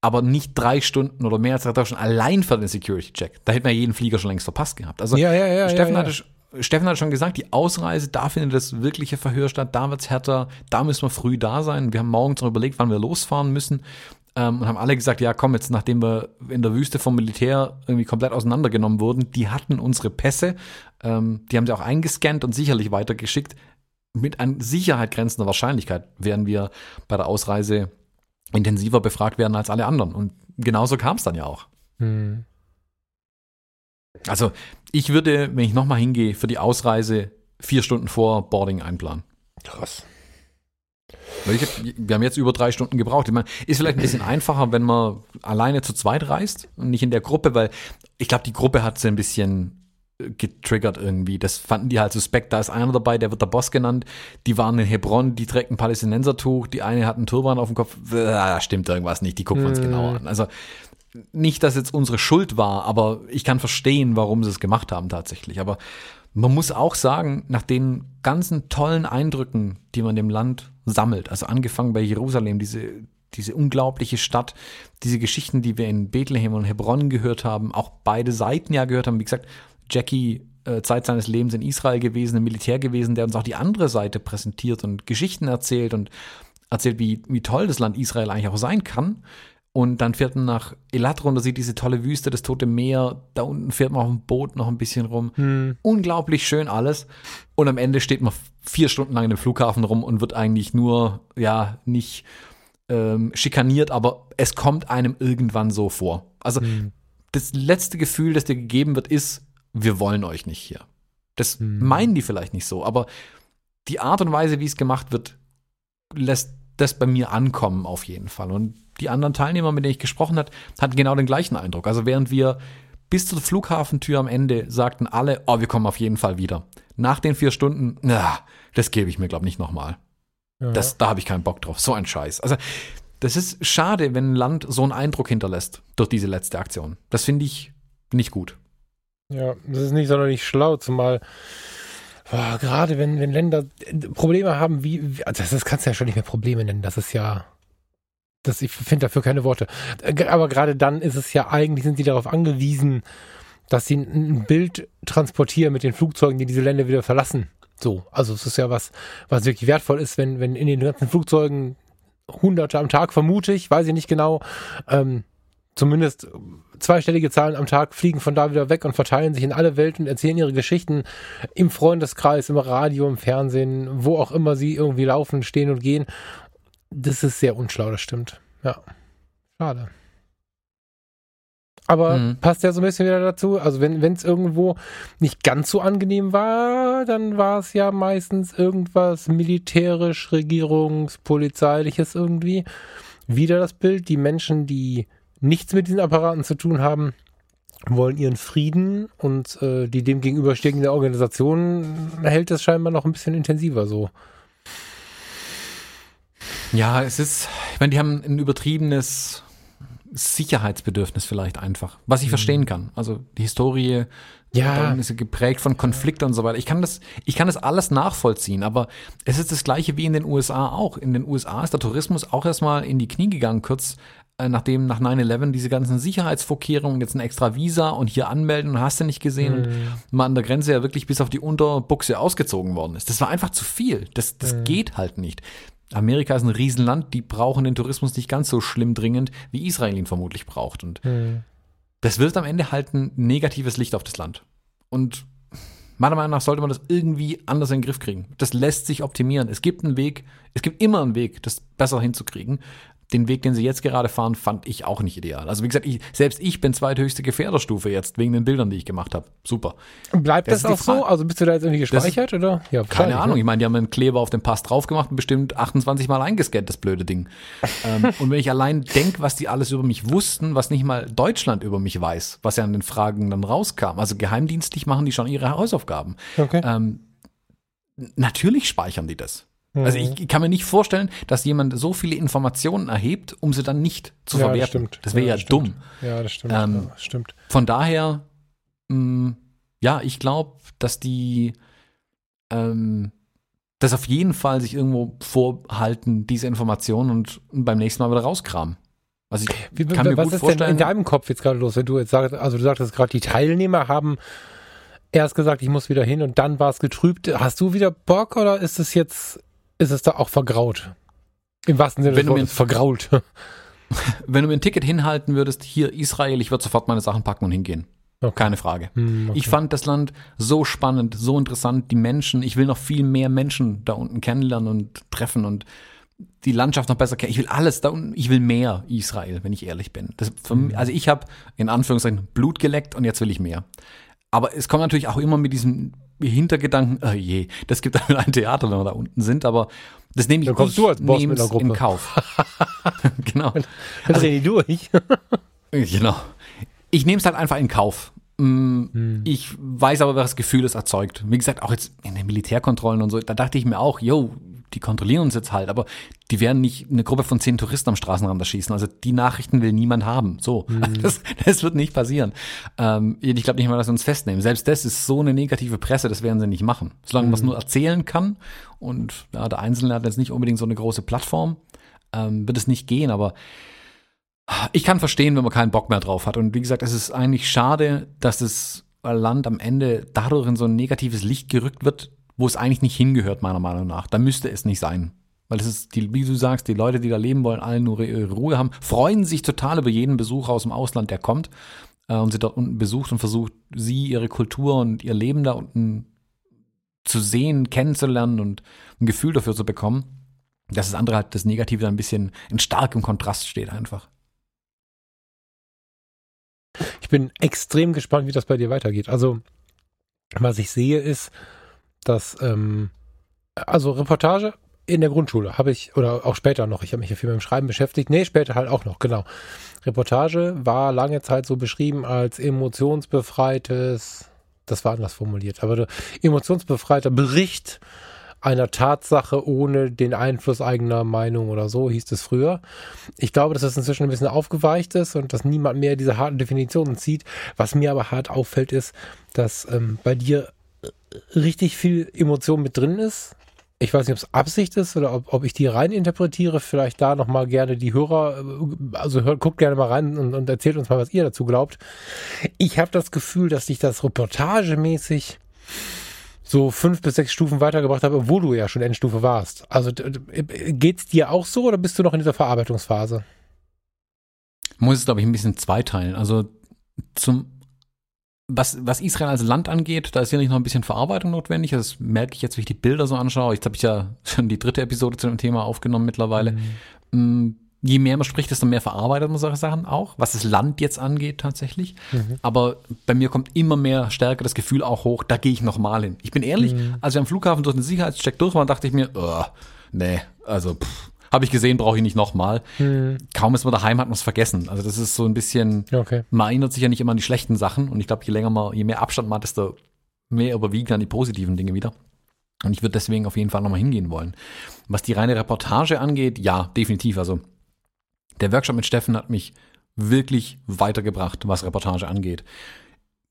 aber nicht drei Stunden oder mehr als drei Stunden allein für den Security-Check. Da hätten wir jeden Flieger schon längst verpasst gehabt. Also ja, ja, ja, Steffen, Hatte, Steffen hat schon gesagt, die Ausreise, da findet das wirkliche Verhör statt, da wird's härter, da müssen wir früh da sein. Wir haben morgens noch überlegt, wann wir losfahren müssen. Ähm, und haben alle gesagt, ja komm, jetzt nachdem wir in der Wüste vom Militär irgendwie komplett auseinandergenommen wurden, die hatten unsere Pässe, ähm, die haben sie auch eingescannt und sicherlich weitergeschickt. Mit an Sicherheit grenzender Wahrscheinlichkeit werden wir bei der Ausreise intensiver befragt werden als alle anderen. Und genauso kam es dann ja auch. Hm. Also ich würde, wenn ich nochmal hingehe, für die Ausreise vier Stunden vor Boarding einplanen. Krass. Ich, wir haben jetzt über drei Stunden gebraucht. Ich meine, ist vielleicht ein bisschen einfacher, wenn man alleine zu zweit reist und nicht in der Gruppe, weil ich glaube, die Gruppe hat so ein bisschen getriggert irgendwie. Das fanden die halt suspekt. Da ist einer dabei, der wird der Boss genannt. Die waren in Hebron, die trägt ein Palästinensertuch, die eine hat einen Turban auf dem Kopf. Da stimmt irgendwas nicht, die gucken wir uns mm. genauer an. Also nicht, dass jetzt unsere Schuld war, aber ich kann verstehen, warum sie es gemacht haben tatsächlich. Aber man muss auch sagen, nach den ganzen tollen Eindrücken, die man dem Land sammelt, also angefangen bei Jerusalem, diese, diese unglaubliche Stadt, diese Geschichten, die wir in Bethlehem und Hebron gehört haben, auch beide Seiten ja gehört haben, wie gesagt, Jackie äh, Zeit seines Lebens in Israel gewesen, im Militär gewesen, der uns auch die andere Seite präsentiert und Geschichten erzählt und erzählt, wie, wie toll das Land Israel eigentlich auch sein kann. Und dann fährt man nach Elat runter, sieht diese tolle Wüste, das Tote Meer. Da unten fährt man auf dem Boot noch ein bisschen rum. Hm. Unglaublich schön alles. Und am Ende steht man vier Stunden lang in dem Flughafen rum und wird eigentlich nur, ja, nicht ähm, schikaniert, aber es kommt einem irgendwann so vor. Also hm das letzte Gefühl, das dir gegeben wird, ist, wir wollen euch nicht hier. Das hm. meinen die vielleicht nicht so, aber die Art und Weise, wie es gemacht wird, lässt das bei mir ankommen auf jeden Fall. Und die anderen Teilnehmer, mit denen ich gesprochen habe, hatten genau den gleichen Eindruck. Also während wir bis zur Flughafentür am Ende sagten alle, oh, wir kommen auf jeden Fall wieder. Nach den vier Stunden, na, das gebe ich mir, glaube ich, nicht nochmal. Ja. Das, da habe ich keinen Bock drauf. So ein Scheiß. Also, das ist schade, wenn ein Land so einen Eindruck hinterlässt durch diese letzte Aktion. Das finde ich nicht gut. Ja, das ist nicht sonderlich schlau, zumal boah, gerade wenn, wenn Länder Probleme haben, wie, wie also das kannst du ja schon nicht mehr Probleme nennen. Das ist ja, das, ich finde dafür keine Worte. Aber gerade dann ist es ja eigentlich, sind sie darauf angewiesen, dass sie ein Bild transportieren mit den Flugzeugen, die diese Länder wieder verlassen. So, also es ist ja was, was wirklich wertvoll ist, wenn, wenn in den ganzen Flugzeugen Hunderte am Tag, vermute ich, weiß ich nicht genau, ähm, zumindest zweistellige Zahlen am Tag fliegen von da wieder weg und verteilen sich in alle Welt und erzählen ihre Geschichten im Freundeskreis, im Radio, im Fernsehen, wo auch immer sie irgendwie laufen, stehen und gehen. Das ist sehr unschlau, das stimmt. Ja. Schade. Aber mhm. passt ja so ein bisschen wieder dazu. Also wenn es irgendwo nicht ganz so angenehm war, dann war es ja meistens irgendwas militärisch, regierungs-, polizeiliches irgendwie. Wieder das Bild, die Menschen, die nichts mit diesen Apparaten zu tun haben, wollen ihren Frieden und äh, die dem gegenüberstehende Organisation hält es scheinbar noch ein bisschen intensiver so. Ja, es ist, ich meine, die haben ein übertriebenes Sicherheitsbedürfnis vielleicht einfach, was ich mhm. verstehen kann. Also die Historie ja. ist geprägt von Konflikten und so weiter. Ich kann das, ich kann das alles nachvollziehen, aber es ist das gleiche wie in den USA auch. In den USA ist der Tourismus auch erstmal in die Knie gegangen, kurz nachdem nach 9-11 diese ganzen Sicherheitsvorkehrungen, jetzt ein extra Visa und hier anmelden und hast du nicht gesehen mhm. und man an der Grenze ja wirklich bis auf die Unterbuchse ausgezogen worden ist. Das war einfach zu viel. Das, das mhm. geht halt nicht. Amerika ist ein Riesenland, die brauchen den Tourismus nicht ganz so schlimm dringend, wie Israel ihn vermutlich braucht. Und mhm. das wirft am Ende halt ein negatives Licht auf das Land. Und meiner Meinung nach sollte man das irgendwie anders in den Griff kriegen. Das lässt sich optimieren. Es gibt einen Weg, es gibt immer einen Weg, das besser hinzukriegen den Weg, den sie jetzt gerade fahren, fand ich auch nicht ideal. Also wie gesagt, ich, selbst ich bin zweithöchste Gefährderstufe jetzt, wegen den Bildern, die ich gemacht habe. Super. Bleibt das, das auch so? Also bist du da jetzt irgendwie gespeichert, das, oder? Ja, keine Ahnung. Ne? Ich meine, die haben einen Kleber auf den Pass drauf gemacht und bestimmt 28 Mal eingescannt, das blöde Ding. ähm, und wenn ich allein denke, was die alles über mich wussten, was nicht mal Deutschland über mich weiß, was ja an den Fragen dann rauskam. Also geheimdienstlich machen die schon ihre Hausaufgaben. Okay. Ähm, natürlich speichern die das. Also ich, ich, kann mir nicht vorstellen, dass jemand so viele Informationen erhebt, um sie dann nicht zu ja, verwerten. Das, das wäre ja, ja dumm. Ja, das stimmt. Ähm, das stimmt. Von daher, mh, mm, ja, ich glaube, dass die ähm, das auf jeden Fall sich irgendwo vorhalten, diese Informationen und beim nächsten Mal wieder rauskramen. Also ich Wie, kann mir was gut ist vorstellen, denn in deinem Kopf jetzt gerade los, wenn du jetzt sagst, also du sagtest gerade, die Teilnehmer haben erst gesagt, ich muss wieder hin und dann war es getrübt. Hast du wieder Bock oder ist es jetzt ist es da auch vergraut. Im wahrsten Sinne des Wortes vergrault. Wenn du mir ein Ticket hinhalten würdest, hier Israel, ich würde sofort meine Sachen packen und hingehen. Okay. Keine Frage. Hm, okay. Ich fand das Land so spannend, so interessant, die Menschen. Ich will noch viel mehr Menschen da unten kennenlernen und treffen und die Landschaft noch besser kennen. Ich will alles da unten. Ich will mehr Israel, wenn ich ehrlich bin. Das, hm. also ich habe in Anführungszeichen Blut geleckt und jetzt will ich mehr. Aber es kommt natürlich auch immer mit diesem Hintergedanken, oh je, das gibt dann ein Theater, wenn wir da unten sind, aber das nehme ich, dann kommst ich du als Boss mit der Gruppe. in Kauf. genau. Dann also, drehen die durch. genau. Ich nehme es halt einfach in Kauf. Mm, hm. Ich weiß aber, was das Gefühl es erzeugt. Wie gesagt, auch jetzt in den Militärkontrollen und so, da dachte ich mir auch, yo, die kontrollieren uns jetzt halt, aber die werden nicht eine Gruppe von zehn Touristen am Straßenrand erschießen. Also die Nachrichten will niemand haben. So, mhm. das, das, wird nicht passieren. Ähm, ich glaube nicht mal, dass sie uns festnehmen. Selbst das ist so eine negative Presse, das werden sie nicht machen. Solange mhm. man es nur erzählen kann und ja, der Einzelne hat jetzt nicht unbedingt so eine große Plattform, ähm, wird es nicht gehen, aber ich kann verstehen, wenn man keinen Bock mehr drauf hat. Und wie gesagt, es ist eigentlich schade, dass das Land am Ende dadurch in so ein negatives Licht gerückt wird, wo es eigentlich nicht hingehört, meiner Meinung nach. Da müsste es nicht sein. Weil es ist, die, wie du sagst, die Leute, die da leben wollen, alle nur ihre Ruhe haben, freuen sich total über jeden Besucher aus dem Ausland, der kommt äh, und sie dort unten besucht und versucht, sie, ihre Kultur und ihr Leben da unten zu sehen, kennenzulernen und ein Gefühl dafür zu bekommen. Dass das andere halt das Negative ein bisschen in starkem Kontrast steht einfach bin extrem gespannt, wie das bei dir weitergeht. Also, was ich sehe, ist, dass, ähm, also Reportage in der Grundschule habe ich, oder auch später noch, ich habe mich ja viel mit dem Schreiben beschäftigt. Nee, später halt auch noch, genau. Reportage war lange Zeit so beschrieben als emotionsbefreites, das war anders formuliert, aber emotionsbefreiter Bericht einer Tatsache ohne den Einfluss eigener Meinung oder so, hieß es früher. Ich glaube, dass das inzwischen ein bisschen aufgeweicht ist und dass niemand mehr diese harten Definitionen zieht. Was mir aber hart auffällt, ist, dass ähm, bei dir richtig viel Emotion mit drin ist. Ich weiß nicht, ob es Absicht ist oder ob, ob ich die rein interpretiere. Vielleicht da nochmal gerne die Hörer, äh, also hört, guckt gerne mal rein und, und erzählt uns mal, was ihr dazu glaubt. Ich habe das Gefühl, dass sich das reportagemäßig so fünf bis sechs Stufen weitergebracht habe, obwohl du ja schon Endstufe warst. Also geht's dir auch so oder bist du noch in dieser Verarbeitungsphase? Muss es, glaube ich, ein bisschen zweiteilen. Also zum was, was Israel als Land angeht, da ist ja nicht noch ein bisschen Verarbeitung notwendig. Das merke ich jetzt, wie ich die Bilder so anschaue. Jetzt habe ich ja schon die dritte Episode zu dem Thema aufgenommen mittlerweile. Mhm. Mm, je mehr man spricht, desto mehr verarbeitet man solche Sachen auch, was das Land jetzt angeht tatsächlich. Mhm. Aber bei mir kommt immer mehr stärker das Gefühl auch hoch, da gehe ich nochmal hin. Ich bin ehrlich, mhm. als wir am Flughafen durch den Sicherheitscheck durch waren, dachte ich mir, oh, nee, also habe ich gesehen, brauche ich nicht nochmal. Mhm. Kaum ist man daheim, hat man es vergessen. Also das ist so ein bisschen, okay. man erinnert sich ja nicht immer an die schlechten Sachen und ich glaube, je länger man, je mehr Abstand man hat, desto mehr überwiegen dann die positiven Dinge wieder. Und ich würde deswegen auf jeden Fall nochmal hingehen wollen. Was die reine Reportage angeht, ja, definitiv. Also der Workshop mit Steffen hat mich wirklich weitergebracht, was Reportage angeht.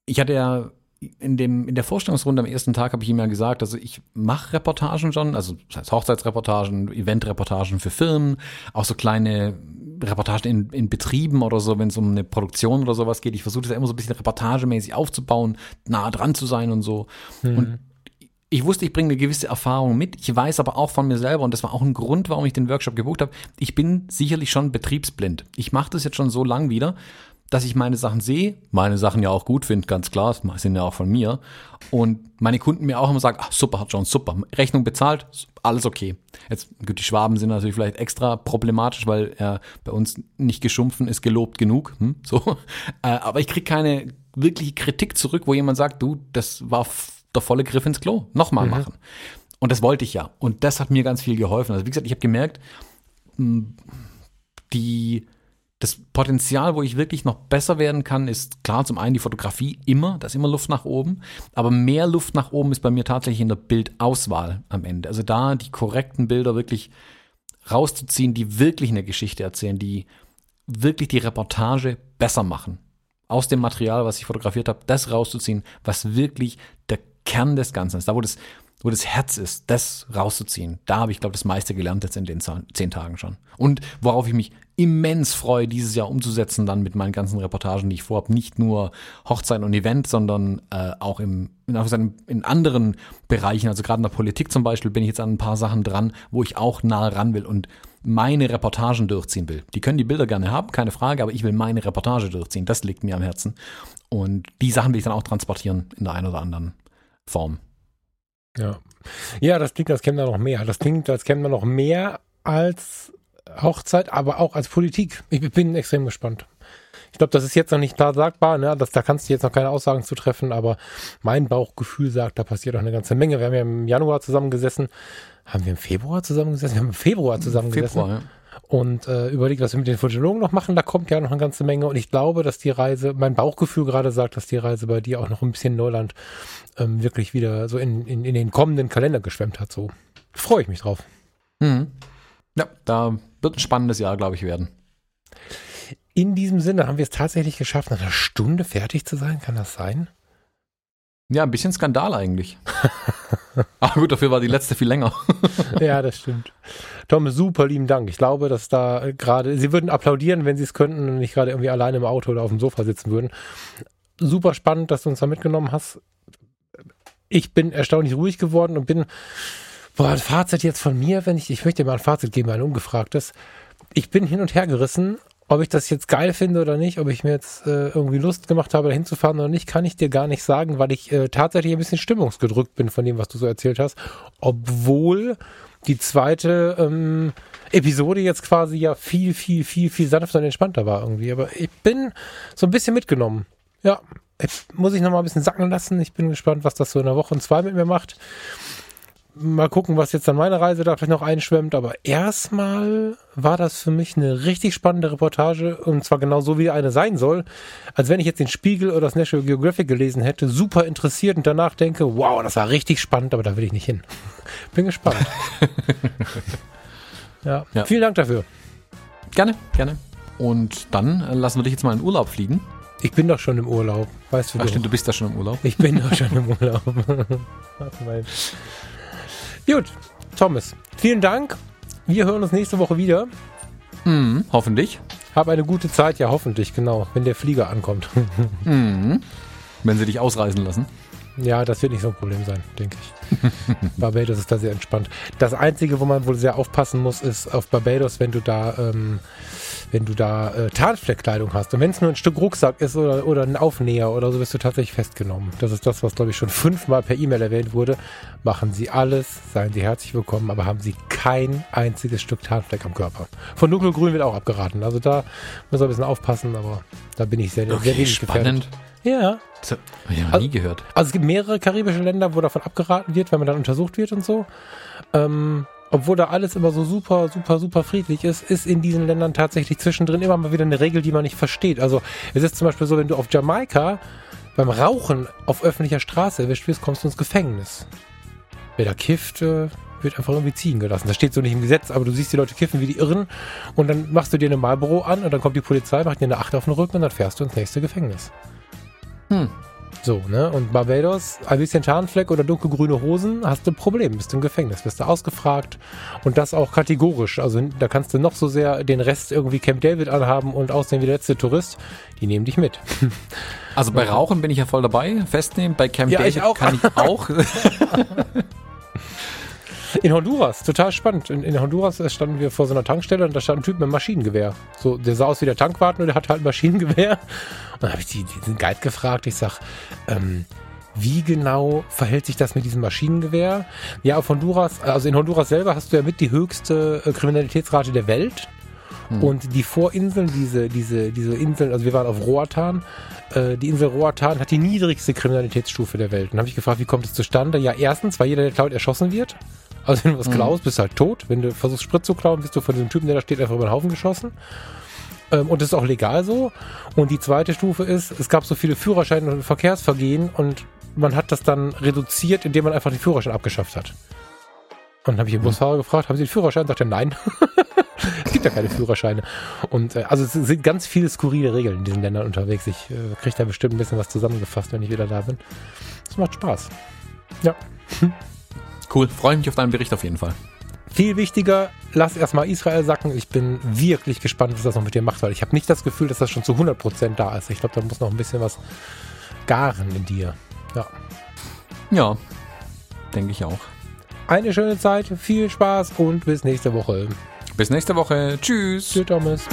Ich hatte ja in, dem, in der Vorstellungsrunde am ersten Tag habe ich ihm ja gesagt, also ich mache Reportagen schon, also das heißt Hochzeitsreportagen, Eventreportagen für Firmen, auch so kleine Reportagen in, in Betrieben oder so, wenn es um eine Produktion oder sowas geht. Ich versuche das ja immer so ein bisschen reportagemäßig aufzubauen, nah dran zu sein und so. Mhm. Und ich wusste, ich bringe eine gewisse Erfahrung mit. Ich weiß aber auch von mir selber, und das war auch ein Grund, warum ich den Workshop gebucht habe, ich bin sicherlich schon betriebsblind. Ich mache das jetzt schon so lang wieder, dass ich meine Sachen sehe, meine Sachen ja auch gut finde, ganz klar, das sind ja auch von mir. Und meine Kunden mir auch immer sagen, ach, super, hat John, super, Rechnung bezahlt, alles okay. Jetzt, gut, die Schwaben sind natürlich vielleicht extra problematisch, weil er bei uns nicht geschumpfen ist, gelobt genug, hm, so. Äh, aber ich kriege keine wirkliche Kritik zurück, wo jemand sagt, du, das war der volle Griff ins Klo. Nochmal mhm. machen. Und das wollte ich ja. Und das hat mir ganz viel geholfen. Also wie gesagt, ich habe gemerkt, die, das Potenzial, wo ich wirklich noch besser werden kann, ist klar zum einen die Fotografie immer, da ist immer Luft nach oben, aber mehr Luft nach oben ist bei mir tatsächlich in der Bildauswahl am Ende. Also da die korrekten Bilder wirklich rauszuziehen, die wirklich eine Geschichte erzählen, die wirklich die Reportage besser machen. Aus dem Material, was ich fotografiert habe, das rauszuziehen, was wirklich der Kern des Ganzen ist, da wo das, wo das Herz ist, das rauszuziehen. Da habe ich, glaube ich, das meiste gelernt jetzt in den zehn Tagen schon. Und worauf ich mich immens freue, dieses Jahr umzusetzen, dann mit meinen ganzen Reportagen, die ich vorhabe, nicht nur Hochzeit und Event, sondern äh, auch im, in, in anderen Bereichen, also gerade in der Politik zum Beispiel, bin ich jetzt an ein paar Sachen dran, wo ich auch nah ran will und meine Reportagen durchziehen will. Die können die Bilder gerne haben, keine Frage, aber ich will meine Reportage durchziehen. Das liegt mir am Herzen. Und die Sachen will ich dann auch transportieren in der einen oder anderen Form. Ja. Ja, das klingt, als käme da noch mehr. Das klingt, als käme da noch mehr als Hochzeit, aber auch als Politik. Ich bin extrem gespannt. Ich glaube, das ist jetzt noch nicht klar sagbar, ne? Das, da kannst du jetzt noch keine Aussagen zu treffen, aber mein Bauchgefühl sagt, da passiert auch eine ganze Menge. Wir haben ja im Januar zusammengesessen. Haben wir im Februar zusammengesessen? Wir haben im Februar zusammengesessen. Februar, ja und äh, überlegt, was wir mit den Fotologen noch machen. Da kommt ja noch eine ganze Menge und ich glaube, dass die Reise, mein Bauchgefühl gerade sagt, dass die Reise bei dir auch noch ein bisschen Neuland ähm, wirklich wieder so in, in, in den kommenden Kalender geschwemmt hat. So freue ich mich drauf. Mhm. Ja, da wird ein spannendes Jahr, glaube ich, werden. In diesem Sinne haben wir es tatsächlich geschafft, nach einer Stunde fertig zu sein. Kann das sein? Ja, ein bisschen Skandal eigentlich. Aber gut, dafür war die letzte viel länger. ja, das stimmt. Tom, super lieben Dank. Ich glaube, dass da gerade, Sie würden applaudieren, wenn Sie es könnten und nicht gerade irgendwie alleine im Auto oder auf dem Sofa sitzen würden. Super spannend, dass du uns da mitgenommen hast. Ich bin erstaunlich ruhig geworden und bin, boah, ein Fazit jetzt von mir, wenn ich, ich möchte mal ein Fazit geben, ein ungefragtes. Ich bin hin und her gerissen ob ich das jetzt geil finde oder nicht, ob ich mir jetzt äh, irgendwie Lust gemacht habe, da hinzufahren oder nicht, kann ich dir gar nicht sagen, weil ich äh, tatsächlich ein bisschen stimmungsgedrückt bin von dem, was du so erzählt hast. Obwohl die zweite ähm, Episode jetzt quasi ja viel, viel, viel, viel sanfter und entspannter war irgendwie. Aber ich bin so ein bisschen mitgenommen. Ja, muss ich noch mal ein bisschen sacken lassen. Ich bin gespannt, was das so in der Woche und zwei mit mir macht. Mal gucken, was jetzt an meiner Reise da vielleicht noch einschwemmt. Aber erstmal war das für mich eine richtig spannende Reportage und zwar genau so, wie eine sein soll. Als wenn ich jetzt den Spiegel oder das National Geographic gelesen hätte, super interessiert und danach denke, wow, das war richtig spannend, aber da will ich nicht hin. Bin gespannt. ja. ja. Vielen Dank dafür. Gerne, gerne. Und dann äh, lassen wir dich jetzt mal in Urlaub fliegen. Ich bin doch schon im Urlaub. Weißt du Ach, stimmt, du bist da schon im Urlaub. Ich bin doch schon im Urlaub. Gut, Thomas, vielen Dank. Wir hören uns nächste Woche wieder. Mhm, hoffentlich. Hab eine gute Zeit, ja, hoffentlich, genau, wenn der Flieger ankommt. Mhm. Wenn sie dich ausreisen lassen. Ja, das wird nicht so ein Problem sein, denke ich. Barbados ist da sehr entspannt. Das Einzige, wo man wohl sehr aufpassen muss, ist auf Barbados, wenn du da, ähm, wenn du da äh, Tarnfleckkleidung hast. Und wenn es nur ein Stück Rucksack ist oder, oder ein Aufnäher oder so, wirst du tatsächlich festgenommen. Das ist das, was, glaube ich, schon fünfmal per E-Mail erwähnt wurde. Machen Sie alles, seien Sie herzlich willkommen, aber haben Sie kein einziges Stück Tarnfleck am Körper. Von dunkelgrün wird auch abgeraten. Also da muss man ein bisschen aufpassen, aber da bin ich sehr, okay, sehr wenig spannend. gefährdet. Ja. Das habe ich noch also, nie gehört. Also es gibt mehrere karibische Länder, wo davon abgeraten wird, wenn man dann untersucht wird und so. Ähm, obwohl da alles immer so super, super, super friedlich ist, ist in diesen Ländern tatsächlich zwischendrin immer mal wieder eine Regel, die man nicht versteht. Also es ist zum Beispiel so, wenn du auf Jamaika beim Rauchen auf öffentlicher Straße erwischt wirst, kommst du ins Gefängnis. Wer da kifft, äh, wird einfach irgendwie ziehen gelassen. Das steht so nicht im Gesetz, aber du siehst die Leute kiffen wie die Irren und dann machst du dir eine Marlboro an und dann kommt die Polizei, macht dir eine Acht auf den Rücken und dann fährst du ins nächste Gefängnis. Hm. So, ne? Und Barbados, ein bisschen Tarnfleck oder dunkelgrüne Hosen, hast du ein Problem, bist du im Gefängnis, bist du ausgefragt und das auch kategorisch. Also da kannst du noch so sehr den Rest irgendwie Camp David anhaben und aussehen wie der letzte Tourist, die nehmen dich mit. Also bei Rauchen bin ich ja voll dabei, festnehmen, bei Camp ja, David ich kann ich auch. In Honduras, total spannend. In, in, Honduras standen wir vor so einer Tankstelle und da stand ein Typ mit einem Maschinengewehr. So, der sah aus wie der Tankwart und der hat halt ein Maschinengewehr. Und dann habe ich die, diesen Guide gefragt. Ich sag, ähm, wie genau verhält sich das mit diesem Maschinengewehr? Ja, auf Honduras, also in Honduras selber hast du ja mit die höchste äh, Kriminalitätsrate der Welt. Hm. Und die Vorinseln, diese, diese, diese Inseln, also wir waren auf Roatan, äh, die Insel Roatan hat die niedrigste Kriminalitätsstufe der Welt. Und dann habe ich gefragt, wie kommt es zustande? Ja, erstens, weil jeder, der klaut, erschossen wird. Also wenn du was mhm. klaust, bist du halt tot. Wenn du versuchst Sprit zu klauen, bist du von diesem Typen, der da steht, einfach über den Haufen geschossen. Ähm, und das ist auch legal so. Und die zweite Stufe ist, es gab so viele Führerscheine und Verkehrsvergehen und man hat das dann reduziert, indem man einfach den Führerschein abgeschafft hat. Und dann habe ich den mhm. Busfahrer gefragt, haben Sie den Führerschein? Sagt er, nein. es gibt ja keine Führerscheine. Und äh, also es sind ganz viele skurrile Regeln in diesen Ländern unterwegs. Ich äh, kriege da bestimmt ein bisschen was zusammengefasst, wenn ich wieder da bin. Es macht Spaß. Ja. Cool, freue mich auf deinen Bericht auf jeden Fall. Viel wichtiger, lass erstmal Israel sacken. Ich bin wirklich gespannt, was das noch mit dir macht, weil ich habe nicht das Gefühl, dass das schon zu 100% da ist. Ich glaube, da muss noch ein bisschen was garen in dir. Ja. Ja, denke ich auch. Eine schöne Zeit, viel Spaß und bis nächste Woche. Bis nächste Woche. Tschüss. Tschüss, Thomas.